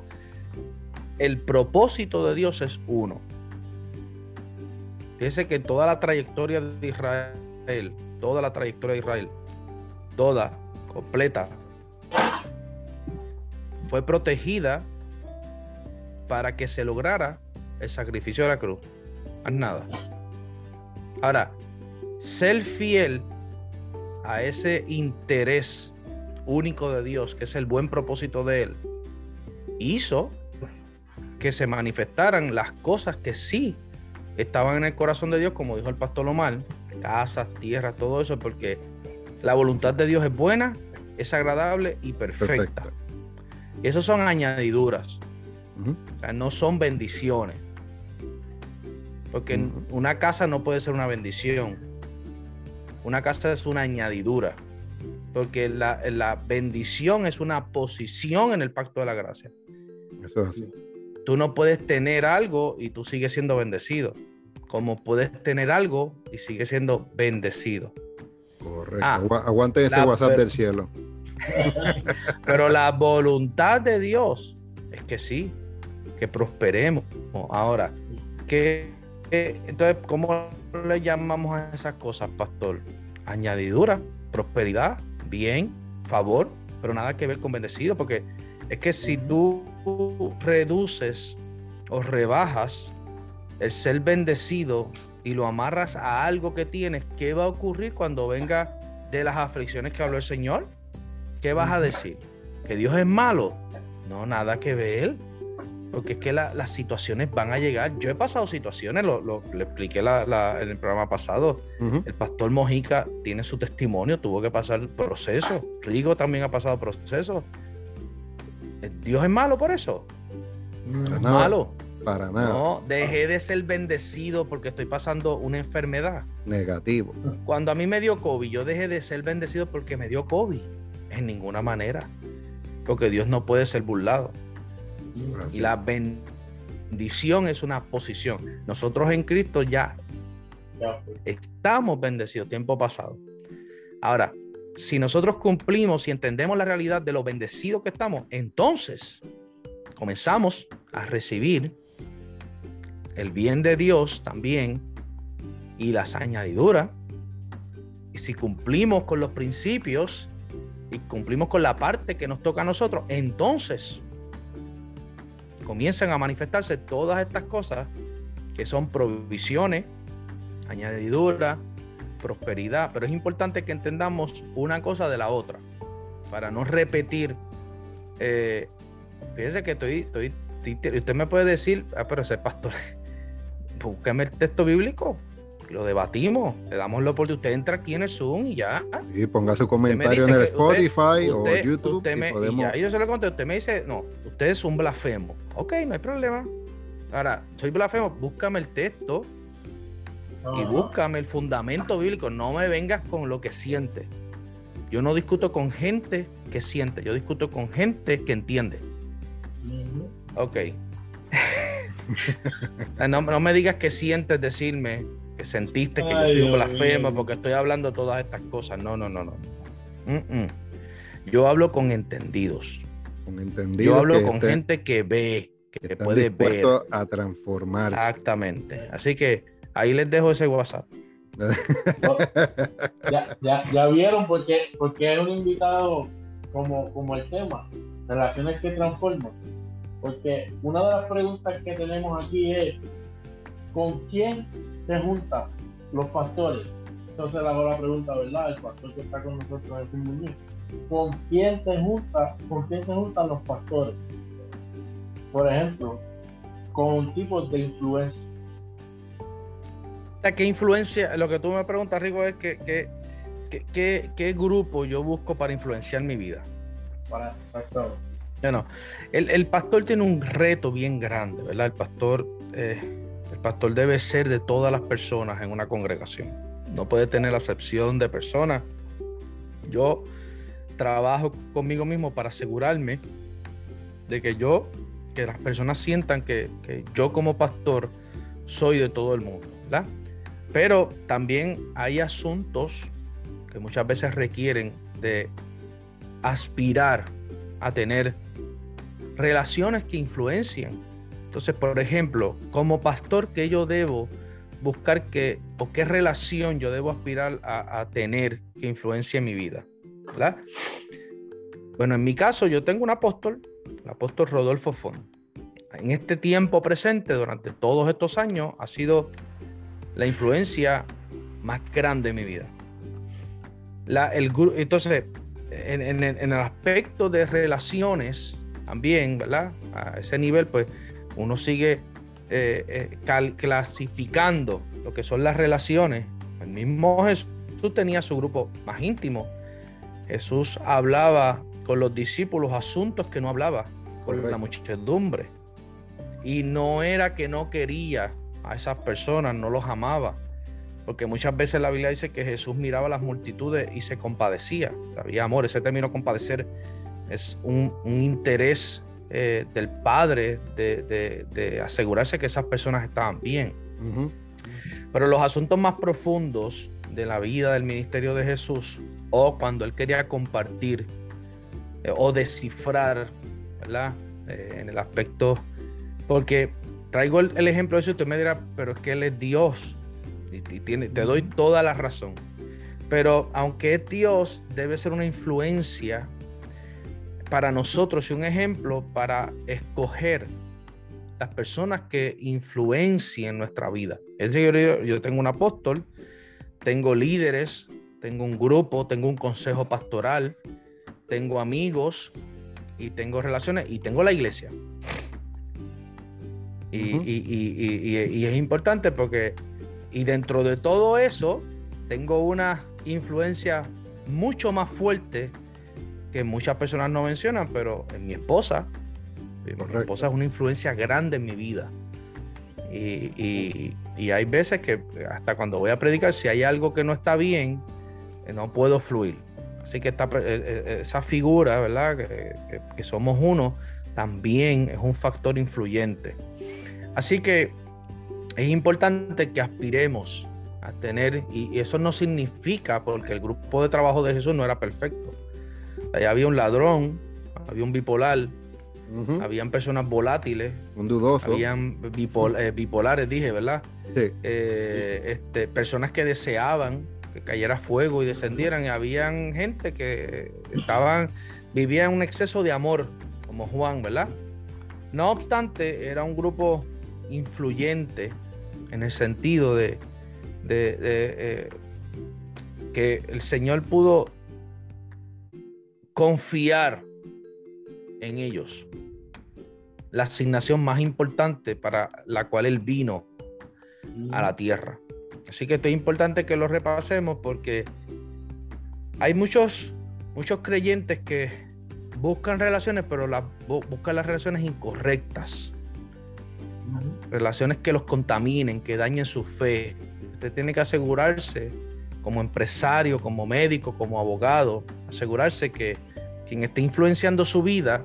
el propósito de Dios es uno. Fíjese que toda la trayectoria de Israel, toda la trayectoria de Israel, toda, completa, fue protegida para que se lograra el sacrificio de la cruz. Más nada. Ahora, ser fiel a ese interés único de Dios, que es el buen propósito de Él, hizo que se manifestaran las cosas que sí estaban en el corazón de Dios, como dijo el pastor Lomar, casas, tierras, todo eso, porque la voluntad de Dios es buena, es agradable y perfecta. Eso son añadiduras, no son bendiciones. Porque una casa no puede ser una bendición. Una casa es una añadidura. Porque la, la bendición es una posición en el pacto de la gracia. Eso es así. Tú no puedes tener algo y tú sigues siendo bendecido. Como puedes tener algo y sigues siendo bendecido. Correcto. Ah, aguante ese WhatsApp del cielo. (laughs) pero la voluntad de Dios es que sí, que prosperemos. Ahora, que entonces, ¿cómo le llamamos a esas cosas, pastor? Añadidura, prosperidad, bien, favor, pero nada que ver con bendecido, porque es que si tú reduces o rebajas el ser bendecido y lo amarras a algo que tienes, ¿qué va a ocurrir cuando venga de las aflicciones que habló el Señor? ¿Qué vas a decir? ¿Que Dios es malo? No, nada que ver. Porque es que las situaciones van a llegar. Yo he pasado situaciones, lo, le expliqué en el programa pasado. El pastor Mojica tiene su testimonio, tuvo que pasar proceso. Rigo también ha pasado proceso. ¿Dios es malo por eso? No es malo. Para nada. No, dejé de ser bendecido porque estoy pasando una enfermedad. Negativo. Cuando a mí me dio COVID, yo dejé de ser bendecido porque me dio COVID. En ninguna manera. Porque Dios no puede ser burlado. Y la bendición es una posición. Nosotros en Cristo ya estamos bendecidos, tiempo pasado. Ahora, si nosotros cumplimos y entendemos la realidad de lo bendecidos que estamos, entonces comenzamos a recibir el bien de Dios también y las añadiduras. Y si cumplimos con los principios y cumplimos con la parte que nos toca a nosotros, entonces comienzan a manifestarse todas estas cosas que son provisiones, añadiduras, prosperidad, pero es importante que entendamos una cosa de la otra, para no repetir. Eh, fíjese que estoy, estoy, usted me puede decir, ah, pero ese pastor, (laughs) búsqueme el texto bíblico. Lo debatimos, le damos la oportunidad. Usted entra aquí en el Zoom y ya. Y ponga su comentario en el Spotify o YouTube. y yo se lo conté, usted me dice, no, usted es un blasfemo. Ok, no hay problema. Ahora, soy blasfemo, búscame el texto y búscame el fundamento bíblico. No me vengas con lo que siente. Yo no discuto con gente que siente, yo discuto con gente que entiende. Ok. (laughs) no, me digas que sientes decirme que sentiste que yo soy un blasfemo porque estoy hablando todas estas cosas. No, no, no, no. Yo hablo con entendidos. Con entendidos. Yo hablo con gente que ve, que, puede ver. a transformarse. Exactamente. Así que ahí les dejo ese WhatsApp. (laughs) ya, ya, ya, vieron porque, porque es un invitado como, como el tema, relaciones que transforman. Porque una de las preguntas que tenemos aquí es, ¿con quién se juntan los pastores? Entonces le hago la pregunta, ¿verdad? El pastor que está con nosotros en Muñiz. ¿Con quién se junta, con quién se juntan los pastores? Por ejemplo, con tipos de influencia. ¿Qué influencia? Lo que tú me preguntas, Rico, es que, que, qué grupo yo busco para influenciar mi vida. Para, exacto. Bueno, el, el, pastor tiene un reto bien grande, ¿verdad? El pastor, eh, el pastor debe ser de todas las personas en una congregación. No puede tener la acepción de personas. Yo trabajo conmigo mismo para asegurarme de que yo, que las personas sientan que, que yo como pastor soy de todo el mundo. Pero también hay asuntos que muchas veces requieren de aspirar a tener relaciones que influencian. Entonces, por ejemplo, como pastor, ¿qué yo debo buscar que, o qué relación yo debo aspirar a, tener que influencie mi vida? ¿verdad? Bueno, en mi caso, yo tengo un apóstol, el apóstol Rodolfo Fon. En este tiempo presente, durante todos estos años, ha sido la influencia más grande de mi vida. Entonces, en, el aspecto de relaciones, también, ¿verdad? A ese nivel, pues uno sigue eh, eh, clasificando lo que son las relaciones. El mismo Jesús tenía su grupo más íntimo. Jesús hablaba con los discípulos asuntos que no hablaba con la muchedumbre. Y no era que no quería a esas personas, no los amaba. Porque muchas veces la Biblia dice que Jesús miraba a las multitudes y se compadecía. Había amor. Ese término compadecer es un, interés eh, del Padre de, asegurarse que esas personas estaban bien. Pero los asuntos más profundos de la vida del ministerio de Jesús, o cuando él quería compartir eh, o descifrar, ¿verdad? Eh, en el aspecto, porque traigo el, ejemplo de eso y usted me dirá, pero es que Él es Dios. Y, tiene, te doy toda la razón. Pero aunque es Dios, debe ser una influencia para nosotros y un ejemplo para escoger las personas que influencien nuestra vida. Es decir, yo, yo tengo un apóstol, tengo líderes, tengo un grupo, tengo un consejo pastoral, tengo amigos y tengo relaciones y tengo la iglesia. Y, es importante porque, y dentro de todo eso, tengo una influencia mucho más fuerte que muchas personas no mencionan, pero en mi esposa. Mi esposa es una influencia grande en mi vida. Y, hay veces que hasta cuando voy a predicar, si hay algo que no está bien, eh, no puedo fluir. Así que esta, eh, eh, esa figura, ¿verdad? que somos uno, también es un factor influyente. Así que es importante que aspiremos a tener, y eso no significa porque el grupo de trabajo de Jesús no era perfecto. Allá había un ladrón, había un bipolar, habían personas volátiles, un dudoso, habían eh, bipolares, dije, ¿verdad? Sí. Eh, este, personas que deseaban que cayera fuego y descendieran, y habían gente que estaban, vivían un exceso de amor, como Juan, ¿verdad? No obstante, era un grupo influyente en el sentido de, eh, que el Señor pudo confiar en ellos. La asignación más importante para la cual Él vino a la tierra. Así que esto es importante que lo repasemos porque hay muchos, muchos creyentes que buscan relaciones, pero las, buscan las relaciones incorrectas. Relaciones que los contaminen, que dañen su fe. Usted tiene que asegurarse, como empresario, como médico, como abogado, asegurarse que quien esté influenciando su vida,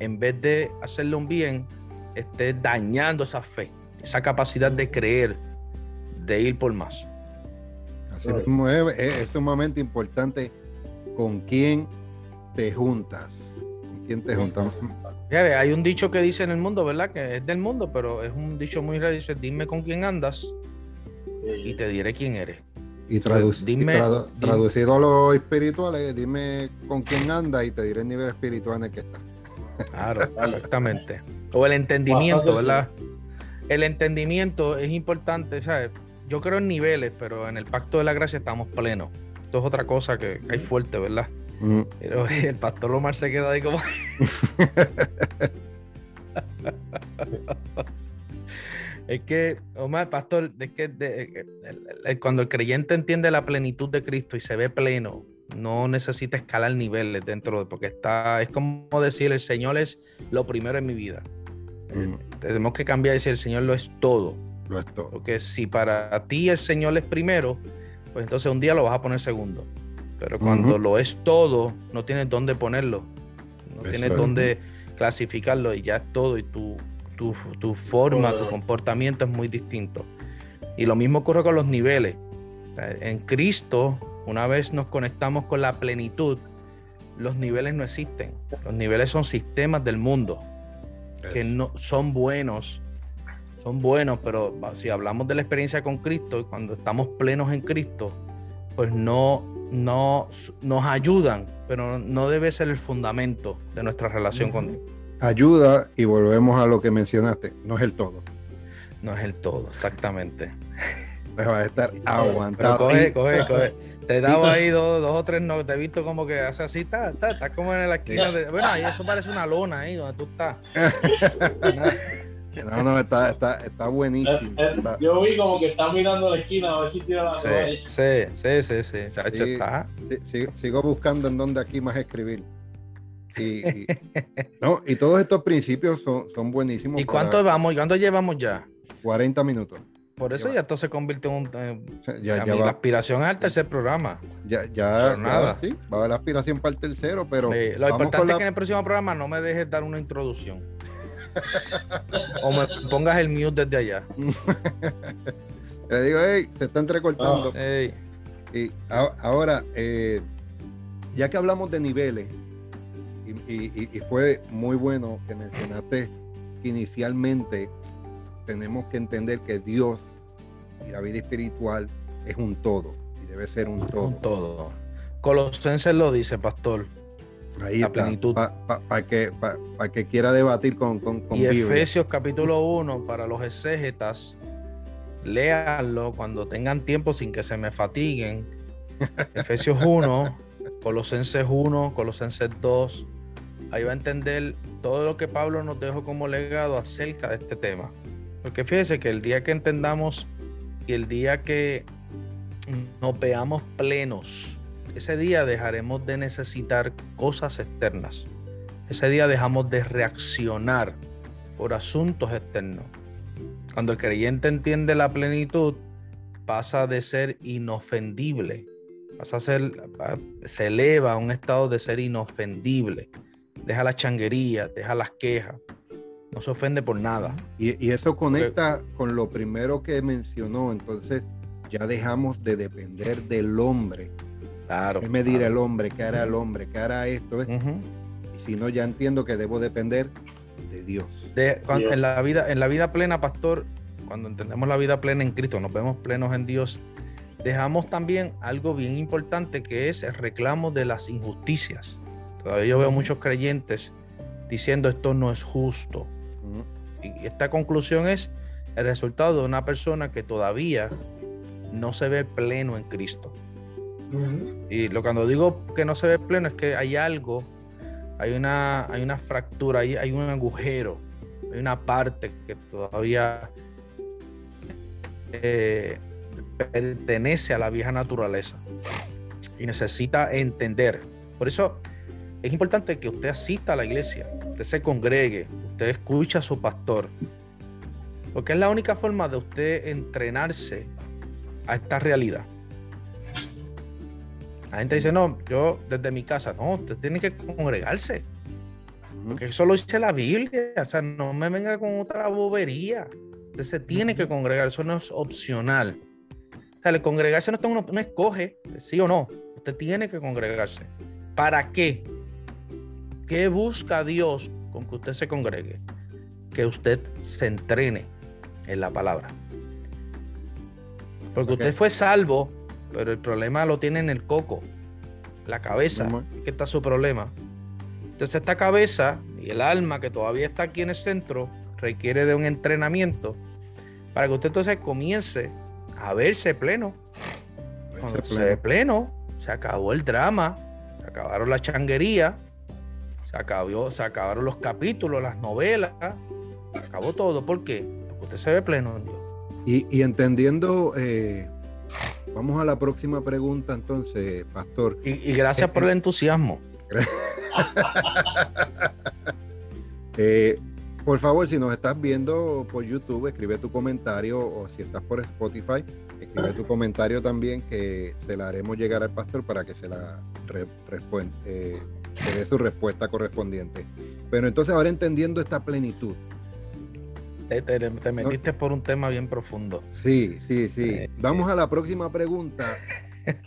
en vez de hacerle un bien, esté dañando esa fe, esa capacidad de creer, de ir por más. Así mismo es, es, sumamente importante con quién te juntas. Con quién te juntas. hay un dicho que dice en el mundo, ¿verdad? Que es del mundo, pero es un dicho muy raro. Dice, dime con quién andas y te diré quién eres. Y, traducido a lo espiritual, dime con quién andas y te diré el nivel espiritual en el que estás. Claro, (laughs) exactamente. O el entendimiento, ¿verdad? El entendimiento es importante, ¿sabes? Yo creo en niveles, pero en el pacto de la gracia estamos plenos. Esto es otra cosa que hay fuerte, ¿verdad? Pero (laughs) el pastor Omar se queda ahí como. (laughs) es que, Omar, pastor, es que cuando el creyente entiende la plenitud de Cristo y se ve pleno, no necesita escalar niveles dentro de, porque está, es como decir, el Señor es lo primero en mi vida. Eh, tenemos que cambiar y decir, el Señor lo es todo. Lo es todo. Porque si para ti el Señor es primero, pues entonces un día lo vas a poner segundo. Pero cuando lo es todo, no tienes dónde ponerlo. No tienes dónde clasificarlo y ya es todo. Y tu, tu, tu forma, tu comportamiento es muy distinto. Y lo mismo ocurre con los niveles. En Cristo una vez nos conectamos con la plenitud, los niveles no existen. Los niveles son sistemas del mundo que no son buenos, son buenos, pero si hablamos de la experiencia con Cristo, cuando estamos plenos en Cristo, pues no, no nos ayudan, pero no debe ser el fundamento de nuestra relación con Dios. Ayuda y volvemos a lo que mencionaste, no es el todo. No es el todo, exactamente. Pues va a estar (laughs) aguantado. coge, coge, coge. Te he dado (laughs) ahí dos, o tres no, te he visto como que hace así, está, está, está como en la esquina. De, bueno, ahí eso parece una lona ahí donde tú estás. (laughs) no, no, está, está, está buenísimo. Eh, eh, yo vi como que está mirando la esquina a ver si tira la sí, sí, sí, sí, sí, sí, está. Sí, sigo, buscando en dónde aquí más escribir. Y, y, no, y todos estos principios son, son buenísimos. ¿Y cuánto vamos? ¿Y cuánto llevamos ya? 40 minutos. Por eso ya esto se convierte en un. ya, la aspiración al tercer programa. Ya, ya, nada. sí, va a haber la aspiración para el tercero, pero. lo importante es que en el próximo programa no me dejes dar una introducción. (laughs) o me pongas el mute desde allá. (laughs) Le digo, hey, se está entrecortando. Ah. Y ahora, eh, ya que hablamos de niveles, y, y fue muy bueno que mencionaste que inicialmente tenemos que entender que Dios y la vida espiritual es un todo y debe ser un todo. Un todo. Colosenses lo dice, pastor. Ahí la plenitud. Para que, que quiera debatir con, con, Y Efesios capítulo 1, para los exégetas, léanlo cuando tengan tiempo sin que se me fatiguen. (laughs) Efesios 1, Colosenses 1, Colosenses 2. Ahí va a entender todo lo que Pablo nos dejó como legado acerca de este tema. Porque fíjese que el día que entendamos y el día que nos veamos plenos, ese día dejaremos de necesitar cosas externas. Ese día dejamos de reaccionar por asuntos externos. Cuando el creyente entiende la plenitud, pasa de ser inofendible, pasa a ser, se eleva a un estado de ser inofendible. Deja la changuería, deja las quejas, no se ofende por nada. Y, eso conecta con lo primero que mencionó, entonces ya dejamos de depender del hombre. Claro. ¿Qué me dirá el hombre? ¿Qué hará el hombre? ¿Qué hará esto? Y si no, ya entiendo que debo depender de Dios. En, la vida, en la vida plena, pastor, cuando entendemos la vida plena en Cristo, nos vemos plenos en Dios, dejamos también algo bien importante que es el reclamo de las injusticias. Todavía yo veo muchos creyentes diciendo esto no es justo, y esta conclusión es el resultado de una persona que todavía no se ve pleno en Cristo. Y lo cuando digo que no se ve pleno es que hay algo, hay una, hay una fractura, hay, hay un agujero, hay una parte que todavía eh, pertenece a la vieja naturaleza y necesita entender. Por eso es importante que usted asista a la iglesia, usted se congregue, usted escucha a su pastor, porque es la única forma de usted entrenarse a esta realidad. La gente dice, no, yo desde mi casa, no, usted tiene que congregarse. Porque eso lo dice la Biblia, o sea, no me venga con otra bobería. Usted se tiene que congregar, eso no es opcional. O sea, el congregarse no, está uno, no escoge, sí o no. Usted tiene que congregarse. ¿Para qué? ¿Qué busca Dios con que usted se congregue? Que usted se entrene en la palabra. Porque usted fue salvo, pero el problema lo tiene en el coco, la cabeza, que está su problema. Entonces esta cabeza y el alma que todavía está aquí en el centro requiere de un entrenamiento para que usted entonces comience a verse pleno. Cuando se ve pleno, se acabó el drama, se acabaron la changuería, se, acabó, se acabaron los capítulos, las novelas, se acabó todo. ¿Por qué? Porque usted se ve pleno en Dios. Y, entendiendo, eh, vamos a la próxima pregunta entonces, Pastor. Y, gracias por el entusiasmo. (laughs) Eh, por favor, si nos estás viendo por YouTube, escribe tu comentario o si estás por Spotify, escribe tu comentario también que se la haremos llegar al pastor para que se la eh, dé su respuesta correspondiente. Pero entonces ahora entendiendo esta plenitud, te, metiste por un tema bien profundo. Sí, sí, sí. Eh, Vamos a la próxima pregunta. (laughs)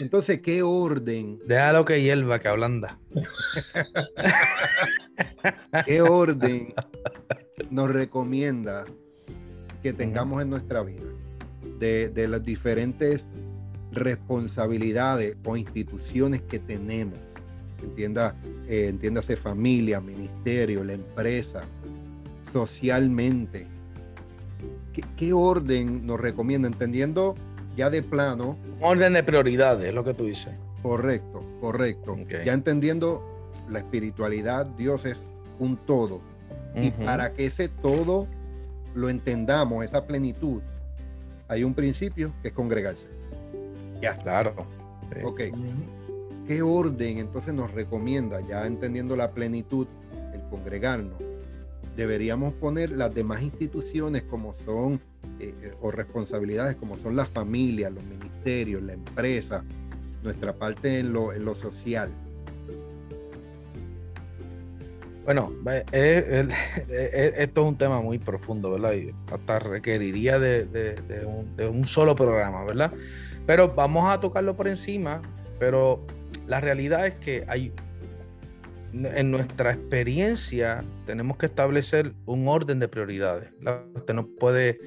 entonces, ¿qué orden? Déjalo que hierva, que ablanda. (laughs) ¿Qué orden nos recomienda que tengamos en nuestra vida? De, de las diferentes responsabilidades o instituciones que tenemos. Entienda, eh, entiéndase familia, ministerio, la empresa, socialmente. ¿Qué, orden nos recomienda? Entendiendo ya de plano. Orden de prioridades, lo que tú dices. Correcto, correcto. Ya entendiendo la espiritualidad, Dios es un todo. Y para que ese todo lo entendamos, esa plenitud, hay un principio que es congregarse. Ya. Claro. Ok. ¿Qué orden entonces nos recomienda, ya entendiendo la plenitud, el congregarnos? deberíamos poner las demás instituciones como son, eh, eh, o responsabilidades como son las familias, los ministerios, la empresa, nuestra parte en lo, en lo social. Bueno, (laughs) esto es un tema muy profundo, ¿verdad? Y hasta requeriría de, de, un, solo programa, ¿verdad? Pero vamos a tocarlo por encima, pero la realidad es que hay en nuestra experiencia tenemos que establecer un orden de prioridades. Usted no puede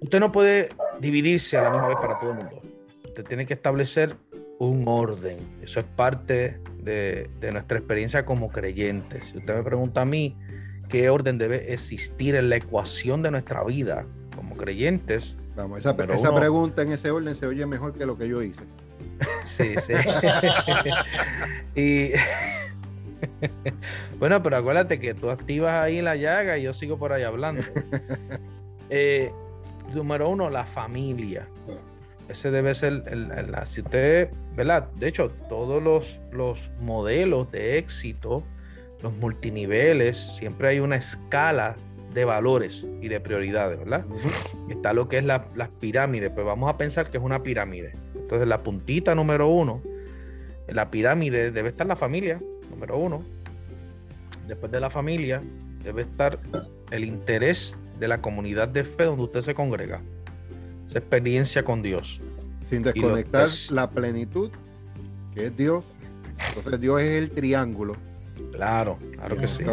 usted no puede dividirse a la misma vez para todo el mundo. Usted tiene que establecer un orden. Eso es parte de, nuestra experiencia como creyentes. Si usted me pregunta a mí qué orden debe existir en la ecuación de nuestra vida como creyentes. Vamos, esa, esa pregunta en ese orden se oye mejor que lo que yo hice. Sí, sí. y (laughs) bueno, pero acuérdate que tú activas ahí la llaga y yo sigo por ahí hablando. Eh, número uno, la familia. Ese debe ser el, si usted, ¿verdad? De hecho, todos los, los modelos de éxito, los multiniveles, siempre hay una escala de valores y de prioridades, ¿verdad? Está lo que es la, las pirámides, pues vamos a pensar que es una pirámide. Entonces, la puntita número uno, en la pirámide debe estar la familia, número uno. Después de la familia, debe estar el interés de la comunidad de fe donde usted se congrega. Esa experiencia con Dios. Sin desconectar la plenitud, que es Dios. Entonces, Dios es el triángulo. Claro, claro que sí.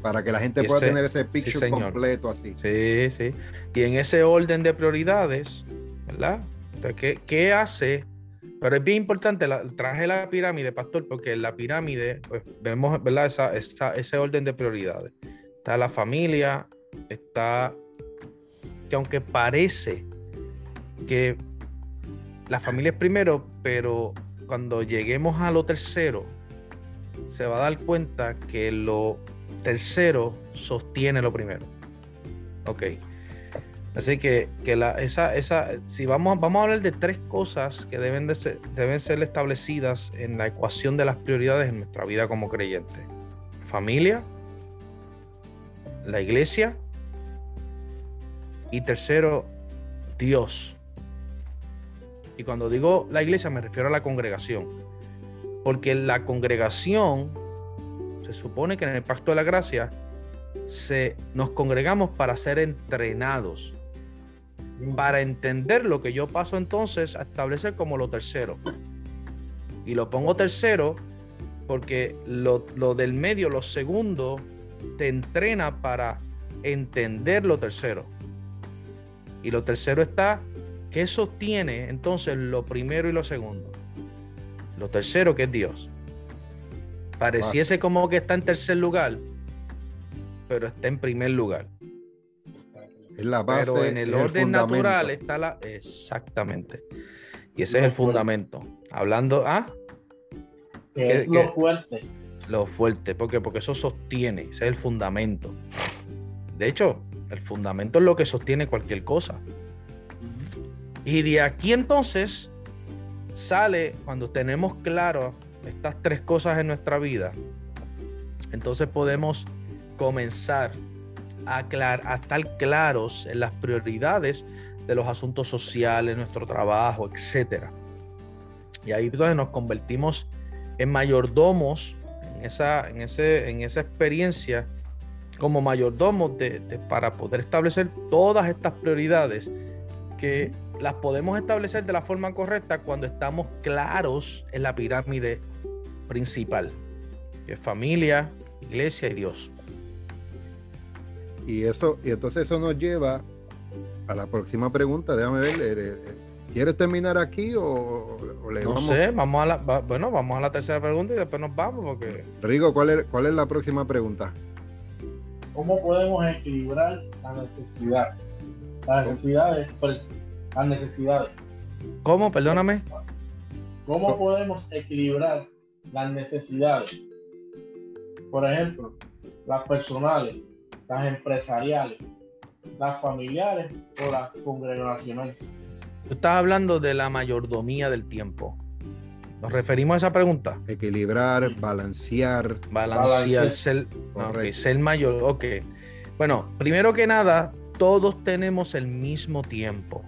Para que la gente pueda tener ese picture completo así. Sí, sí. Y en ese orden de prioridades, ¿verdad? ¿Qué, hace? Pero es bien importante, traje la pirámide, pastor, porque en la pirámide pues, vemos ¿verdad? Esa, ese orden de prioridades. Está la familia, está que aunque parece que la familia es primero, pero cuando lleguemos a lo tercero, se va a dar cuenta que lo tercero sostiene lo primero. Ok. Así que, que la, esa, esa, si vamos, vamos a hablar de tres cosas que deben, de ser, deben ser establecidas en la ecuación de las prioridades en nuestra vida como creyente. Familia, la iglesia y tercero, Dios. Y cuando digo la iglesia me refiero a la congregación. Porque la congregación, se supone que en el pacto de la gracia, se, nos congregamos para ser entrenados para entender lo que yo paso entonces a establecer como lo tercero. Y lo pongo tercero porque lo, del medio, lo segundo, te entrena para entender lo tercero. Y lo tercero está, ¿qué sostiene entonces lo primero y lo segundo? Lo tercero que es Dios. Pareciese como que está en tercer lugar, pero está en primer lugar. Pero en el orden natural está la. Exactamente. Y ese es el fundamento. Hablando. ¿Ah? es lo fuerte. Lo fuerte. ¿Por Porque eso sostiene. Ese es el fundamento. De hecho, el fundamento es lo que sostiene cualquier cosa. Y de aquí entonces sale cuando tenemos claro estas tres cosas en nuestra vida. Entonces podemos comenzar a, estar claros en las prioridades de los asuntos sociales, nuestro trabajo, etcétera. Y ahí entonces nos convertimos en mayordomos en esa, en ese, en esa experiencia como mayordomos de, para poder establecer todas estas prioridades que las podemos establecer de la forma correcta cuando estamos claros en la pirámide principal, que es familia, iglesia y Dios. Y eso, y entonces eso nos lleva a la próxima pregunta. Déjame ver, ¿quieres terminar aquí o, le no sé, vamos a la, bueno, vamos a la tercera pregunta y después nos vamos porque. Rigo, ¿cuál es, cuál es la próxima pregunta? ¿Cómo podemos equilibrar la necesidad? Las necesidades, las necesidades. ¿Cómo? Perdóname. ¿Cómo podemos equilibrar las necesidades? Por ejemplo, las personales, las empresariales, las familiares o las congregacionales. Tú estás hablando de la mayordomía del tiempo. ¿Nos referimos a esa pregunta? Equilibrar, balancear. Balancear, ser, ser mayor. Ok. Bueno, primero que nada, todos tenemos el mismo tiempo.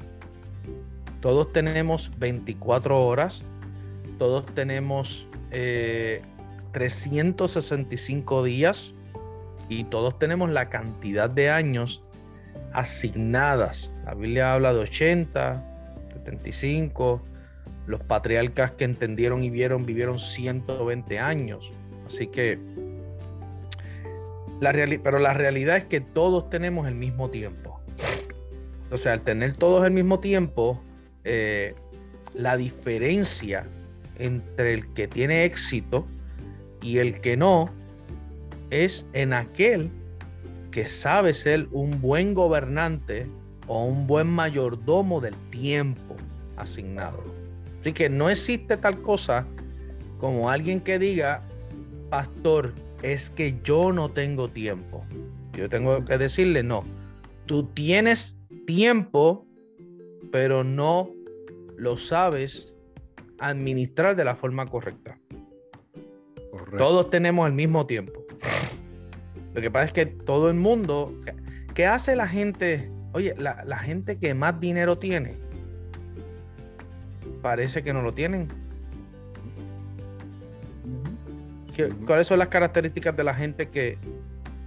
Todos tenemos 24 horas. Todos tenemos 365 eh, días y todos tenemos la cantidad de años asignadas. La Biblia habla de 80, 75. Los patriarcas que entendieron y vieron vivieron 120 años. Así que, la pero la realidad es que todos tenemos el mismo tiempo. O sea, al tener todos el mismo tiempo, eh, la diferencia entre el que tiene éxito y el que no es en aquel que sabe ser un buen gobernante o un buen mayordomo del tiempo asignado. Así que no existe tal cosa como alguien que diga, pastor, es que yo no tengo tiempo. Yo tengo que decirle, no, tú tienes tiempo, pero no lo sabes administrar de la forma correcta. Todos tenemos el mismo tiempo. Lo que pasa es que todo el mundo, ¿qué hace la gente? Oye, la, gente que más dinero tiene, parece que no lo tienen. ¿Cuáles son las características de la gente que,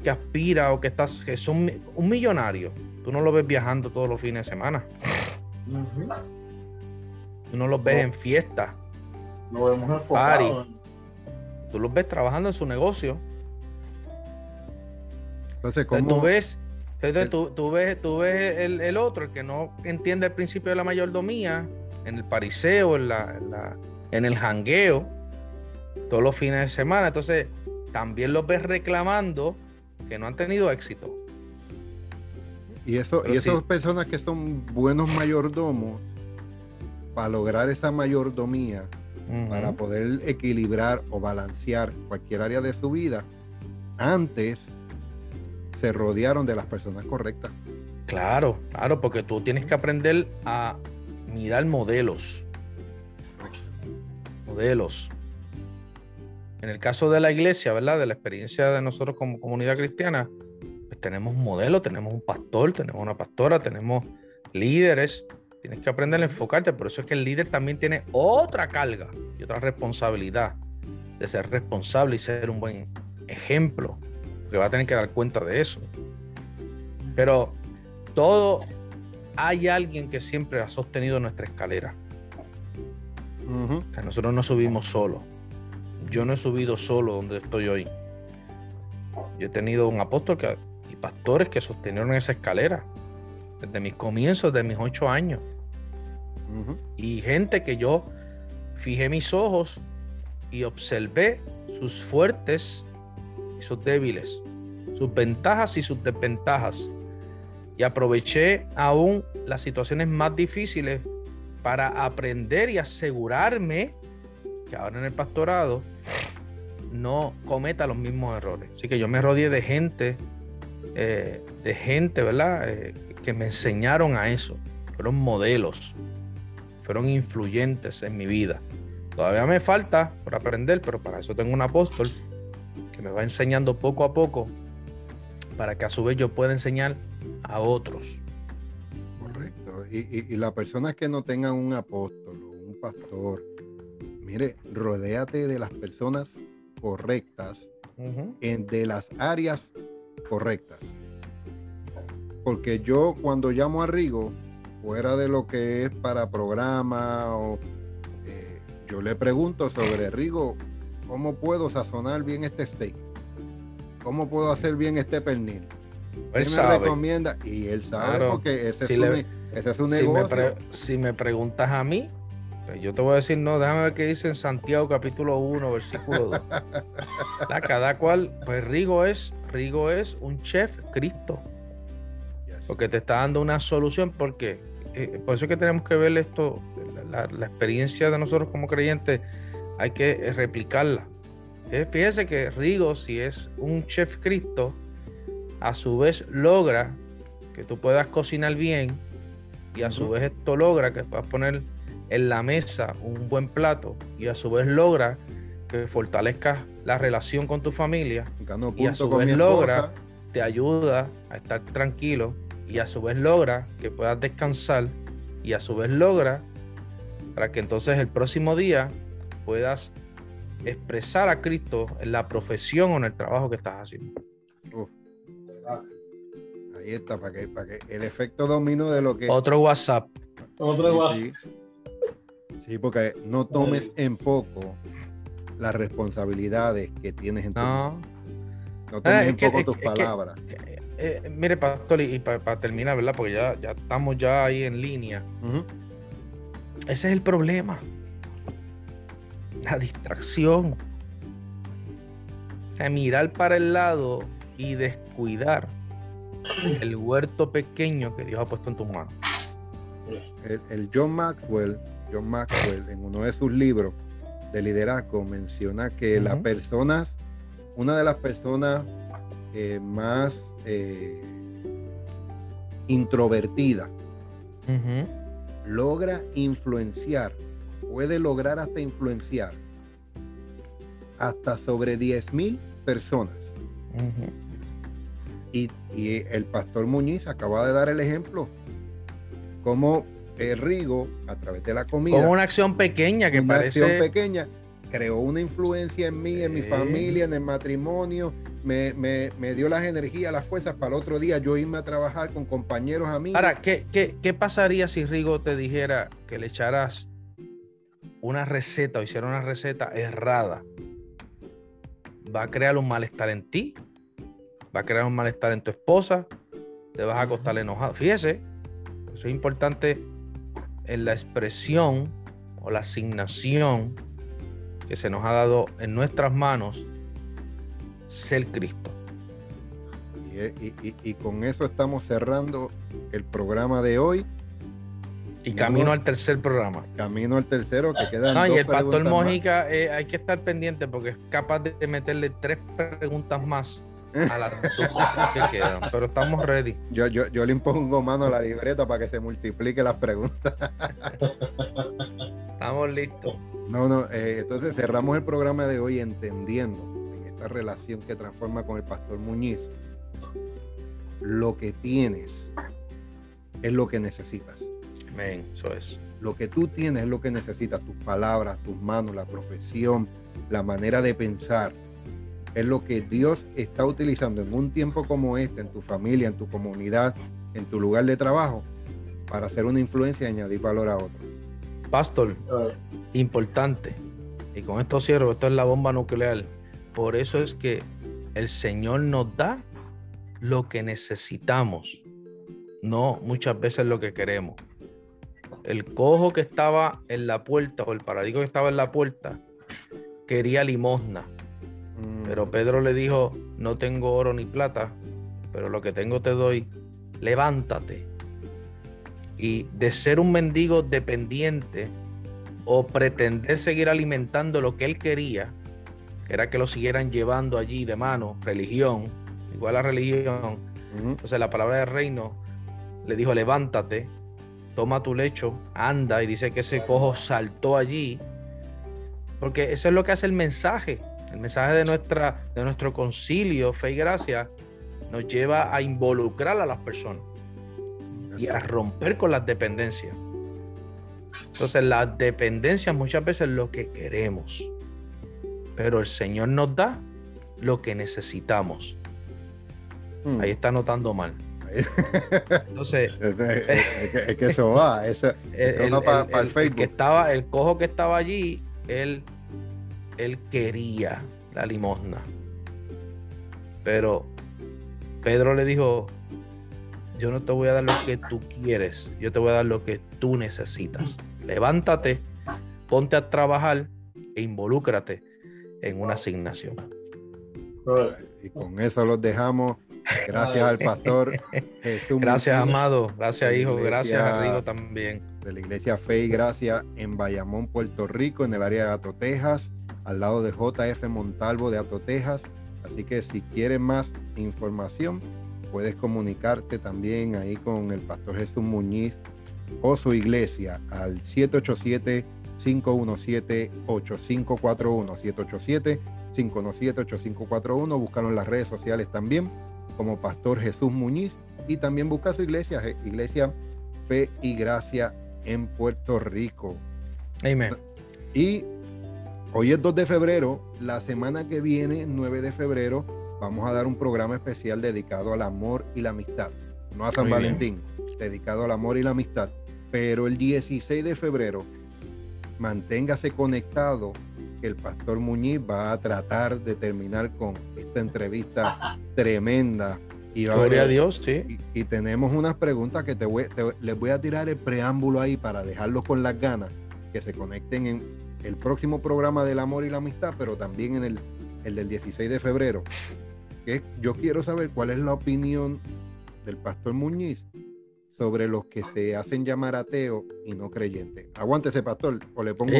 aspira o que, está, que son un millonario? Tú no lo ves viajando todos los fines de semana. Tú no los ves en fiesta. Lo vemos. Tú los ves trabajando en su negocio entonces, tú ves, tú, ves, tú ves el, otro, el que no entiende el principio de la mayordomía, en el pariseo, en, la, en, el jangueo, todos los fines de semana. Entonces, también los ves reclamando que no han tenido éxito. Y eso, y esas personas que son buenos mayordomos, para lograr esa mayordomía, para poder equilibrar o balancear cualquier área de su vida, antes se rodearon de las personas correctas. Claro, claro, porque tú tienes que aprender a mirar modelos. Modelos. En el caso de la iglesia, ¿verdad? De la experiencia de nosotros como comunidad cristiana, pues tenemos modelos, tenemos un pastor, tenemos una pastora, tenemos líderes. Tienes que aprender a enfocarte. Por eso es que el líder también tiene otra carga y otra responsabilidad de ser responsable y ser un buen ejemplo. Que va a tener que dar cuenta de eso. Pero todo hay alguien que siempre ha sostenido nuestra escalera. nosotros no subimos solo. Yo no he subido solo donde estoy hoy. Yo he tenido un apóstol y pastores que sostenieron esa escalera desde mis comienzos, de mis ocho años. Y gente que yo fijé mis ojos y observé sus fuertes sus débiles, sus ventajas y sus desventajas. Y aproveché aún las situaciones más difíciles para aprender y asegurarme que ahora en el pastorado no cometa los mismos errores. Así que yo me rodeé de gente, eh, de gente, ¿verdad? Eh, que me enseñaron a eso. Fueron modelos, fueron influyentes en mi vida. Todavía me falta por aprender, pero para eso tengo un apóstol que me va enseñando poco a poco para que a su vez yo pueda enseñar a otros. Correcto. Y, las personas que no tengan un apóstol o un pastor, mire, rodéate de las personas correctas en, de las áreas correctas. Porque yo cuando llamo a Rigo, fuera de lo que es para programa, o, eh, yo le pregunto sobre Rigo, ¿cómo puedo sazonar bien este steak? ¿Cómo puedo hacer bien este pernil? Él me recomienda? Y él sabe porque ese, es, un, negocio. si me preguntas a mí, pues yo te voy a decir, no, déjame ver qué dice en Santiago capítulo 1, versículo 2. cada cual, pues Rigo es, Rigo es un chef Cristo porque te está dando una solución, porque eh, por eso es que tenemos que ver esto, la, experiencia de nosotros como creyentes, hay que replicarla. Eh, fíjese que Rigo, si es un chef Cristo, a su vez logra que tú puedas cocinar bien y a su vez esto logra que puedas poner en la mesa un buen plato y a su vez logra que fortalezcas la relación con tu familia y a su vez logra, te ayuda a estar tranquilo y a su vez logra que puedas descansar y a su vez logra para que entonces el próximo día puedas expresar a Cristo en la profesión o en el trabajo que estás haciendo. Ahí está, para que, para que el efecto domino de lo que... Otro WhatsApp. Otro WhatsApp. Sí, porque no tomes en poco las responsabilidades que tienes en tu no. No tomes en poco tus palabras. Eh, mire, Pastor, y, para terminar, ¿verdad? Porque ya, ya estamos ya ahí en línea. Ese es el problema. La distracción. O sea, mirar para el lado y descuidar el huerto pequeño que Dios ha puesto en tus manos. El, John Maxwell, John Maxwell, en uno de sus libros de liderazgo, menciona que las personas, una de las personas eh, más eh, introvertida, logra influenciar, puede lograr hasta influenciar hasta sobre 10 mil personas. y, el pastor Muñiz acaba de dar el ejemplo, como el Rigo, a través de la comida. Como una acción pequeña que una parece. Acción pequeña creó una influencia en mí, en mi familia, en el matrimonio, me, dio las energías, las fuerzas para el otro día yo irme a trabajar con compañeros amigos. Ahora, ¿qué, qué, pasaría si Rigo te dijera que le echaras una receta o hiciera una receta errada? Va a crear un malestar en ti, va a crear un malestar en tu esposa, te vas a acostar enojado. Fíjese, eso es importante en la expresión o la asignación que se nos ha dado en nuestras manos ser Cristo. Y, con eso estamos cerrando el programa de hoy. Y camino al tercer programa. Camino al tercero, que quedan. No, y el pastor Mójica eh, hay que estar pendiente porque es capaz de meterle tres preguntas más a las (laughs) dos que quedan, pero estamos ready. Yo, yo, yo le impongo mano a la libreta para que se multiplique las preguntas. estamos listos. No, no, eh, entonces cerramos el programa de hoy entendiendo en esta relación que transforma con el pastor Muñiz, lo que tienes es lo que necesitas. Eso es. Lo que tú tienes es lo que necesitas, tus palabras, tus manos, la profesión, la manera de pensar. Es lo que Dios está utilizando en un tiempo como este, en tu familia, en tu comunidad, en tu lugar de trabajo, para hacer una influencia y añadir valor a otro. Pastor, importante, y con esto cierro, esto es la bomba nuclear. Por eso es que el Señor nos da lo que necesitamos, no muchas veces lo que queremos. El cojo que estaba en la puerta o el paradigma que estaba en la puerta quería limosna. Mm. Pero Pedro le dijo, no tengo oro ni plata, pero lo que tengo te doy, levántate. Y de ser un mendigo dependiente o pretender seguir alimentando lo que él quería, que era que lo siguieran llevando allí de mano, religión, igual a religión. Entonces la palabra de reino le dijo, levántate, toma tu lecho, anda, y dice que ese cojo saltó allí, porque eso es lo que hace el mensaje. El mensaje de, nuestra, de nuestro concilio, fe y gracia, nos lleva a involucrar a las personas y a romper con las dependencias. Entonces, las dependencias muchas veces es lo que queremos, pero el Señor nos da lo que necesitamos. Hmm. Ahí está notando mal. Entonces, (laughs) es, que, eso va, eso, (laughs) el, para el, Facebook. que estaba, el cojo que estaba allí, él, él quería la limosna. Pero Pedro le dijo, yo no te voy a dar lo que tú quieres, yo te voy a dar lo que tú necesitas. Levántate, ponte a trabajar e involúcrate en una asignación. Y con eso los dejamos. Gracias al pastor (laughs) Jesús. Gracias, amado. Gracias, hijo. gracias a Rigo también. De la iglesia Fe y Gracia en Bayamón, Puerto Rico, en el área de Atotejas, al lado de JF Montalvo de Atotejas. Así que si quieren más información, puedes comunicarte también ahí con el pastor Jesús Muñiz o su iglesia al 787 517 8541 787 517 8541 búscalo en las redes sociales también como Pastor Jesús Muñiz y también busca su iglesia, Iglesia Fe y Gracia en Puerto Rico. Amén. Y hoy es 2 de febrero, la semana que viene, 9 de febrero, vamos a dar un programa especial dedicado al amor y la amistad, no a San Valentín, dedicado al amor y la amistad. Pero el 16 de febrero, manténgase conectado el pastor Muñiz va a tratar de terminar con esta entrevista (laughs) tremenda. Y Gloria a, Dios, sí. Y, tenemos unas preguntas que te, voy, les voy a tirar el preámbulo ahí para dejarlos con las ganas, que se conecten en el próximo programa del amor y la amistad, pero también en el, el del 16 de febrero. Que yo quiero saber cuál es la opinión del pastor Muñiz sobre los que se hacen llamar ateo y no creyente. Aguántese, pastor, o le pongo. Sí,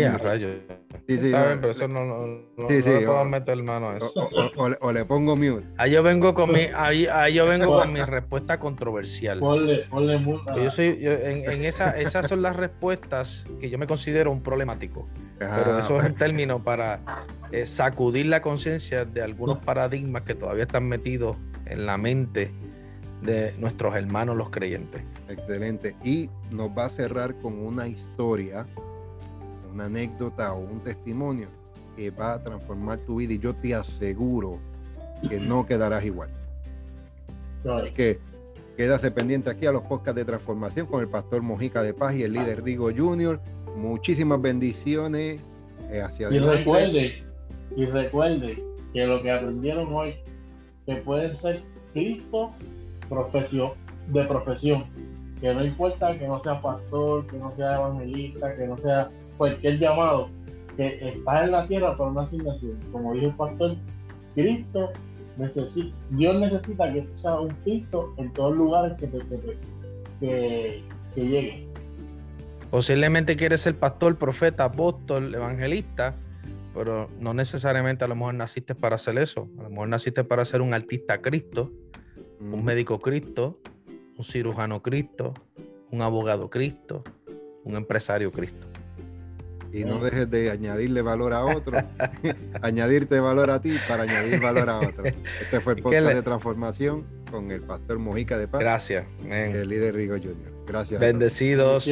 sí, Está bien, pero eso no, no, no, sí, sí, puedo meter mano a eso. O, o, le pongo mute. Ahí yo vengo con mi, ahí, ahí yo vengo con mi respuesta controversial. Ponle, ponle multa. Yo soy, yo, en, en esa, esas son las respuestas que yo me considero un problemático. pero eso es un término para eh, sacudir la conciencia de algunos paradigmas que todavía están metidos en la mente de nuestros hermanos los creyentes. Excelente. Y nos va a cerrar con una historia, una anécdota o un testimonio que va a transformar tu vida y yo te aseguro que no quedarás igual. Así que quédase pendiente aquí a los podcasts de transformación con el pastor Mojica de Paz y el líder Rigo Junior. Muchísimas bendiciones eh, hacia y Recuerde, y recuerde que lo que aprendieron hoy, que pueden ser Cristo profesión, de profesión. Que no importa que no sea pastor, que no sea evangelista, que no sea cualquier llamado, que está en la tierra para una asignación. Como dijo el pastor, Cristo necesita, Dios necesita que tú seas un Cristo en todos los lugares que, te, que, llegue. Posiblemente quieres ser pastor, profeta, apóstol, evangelista, pero no necesariamente a lo mejor naciste para hacer eso. A lo mejor naciste para ser un artista Cristo, un médico Cristo, un cirujano Cristo, un abogado Cristo, un empresario Cristo. Y no dejes de añadirle valor a otro, (laughs) añadirte valor a ti para añadir valor a otro. Este fue el podcast de transformación con el pastor Mojica de Paz. Gracias. El líder Rigo Junior. Gracias. Bendecidos.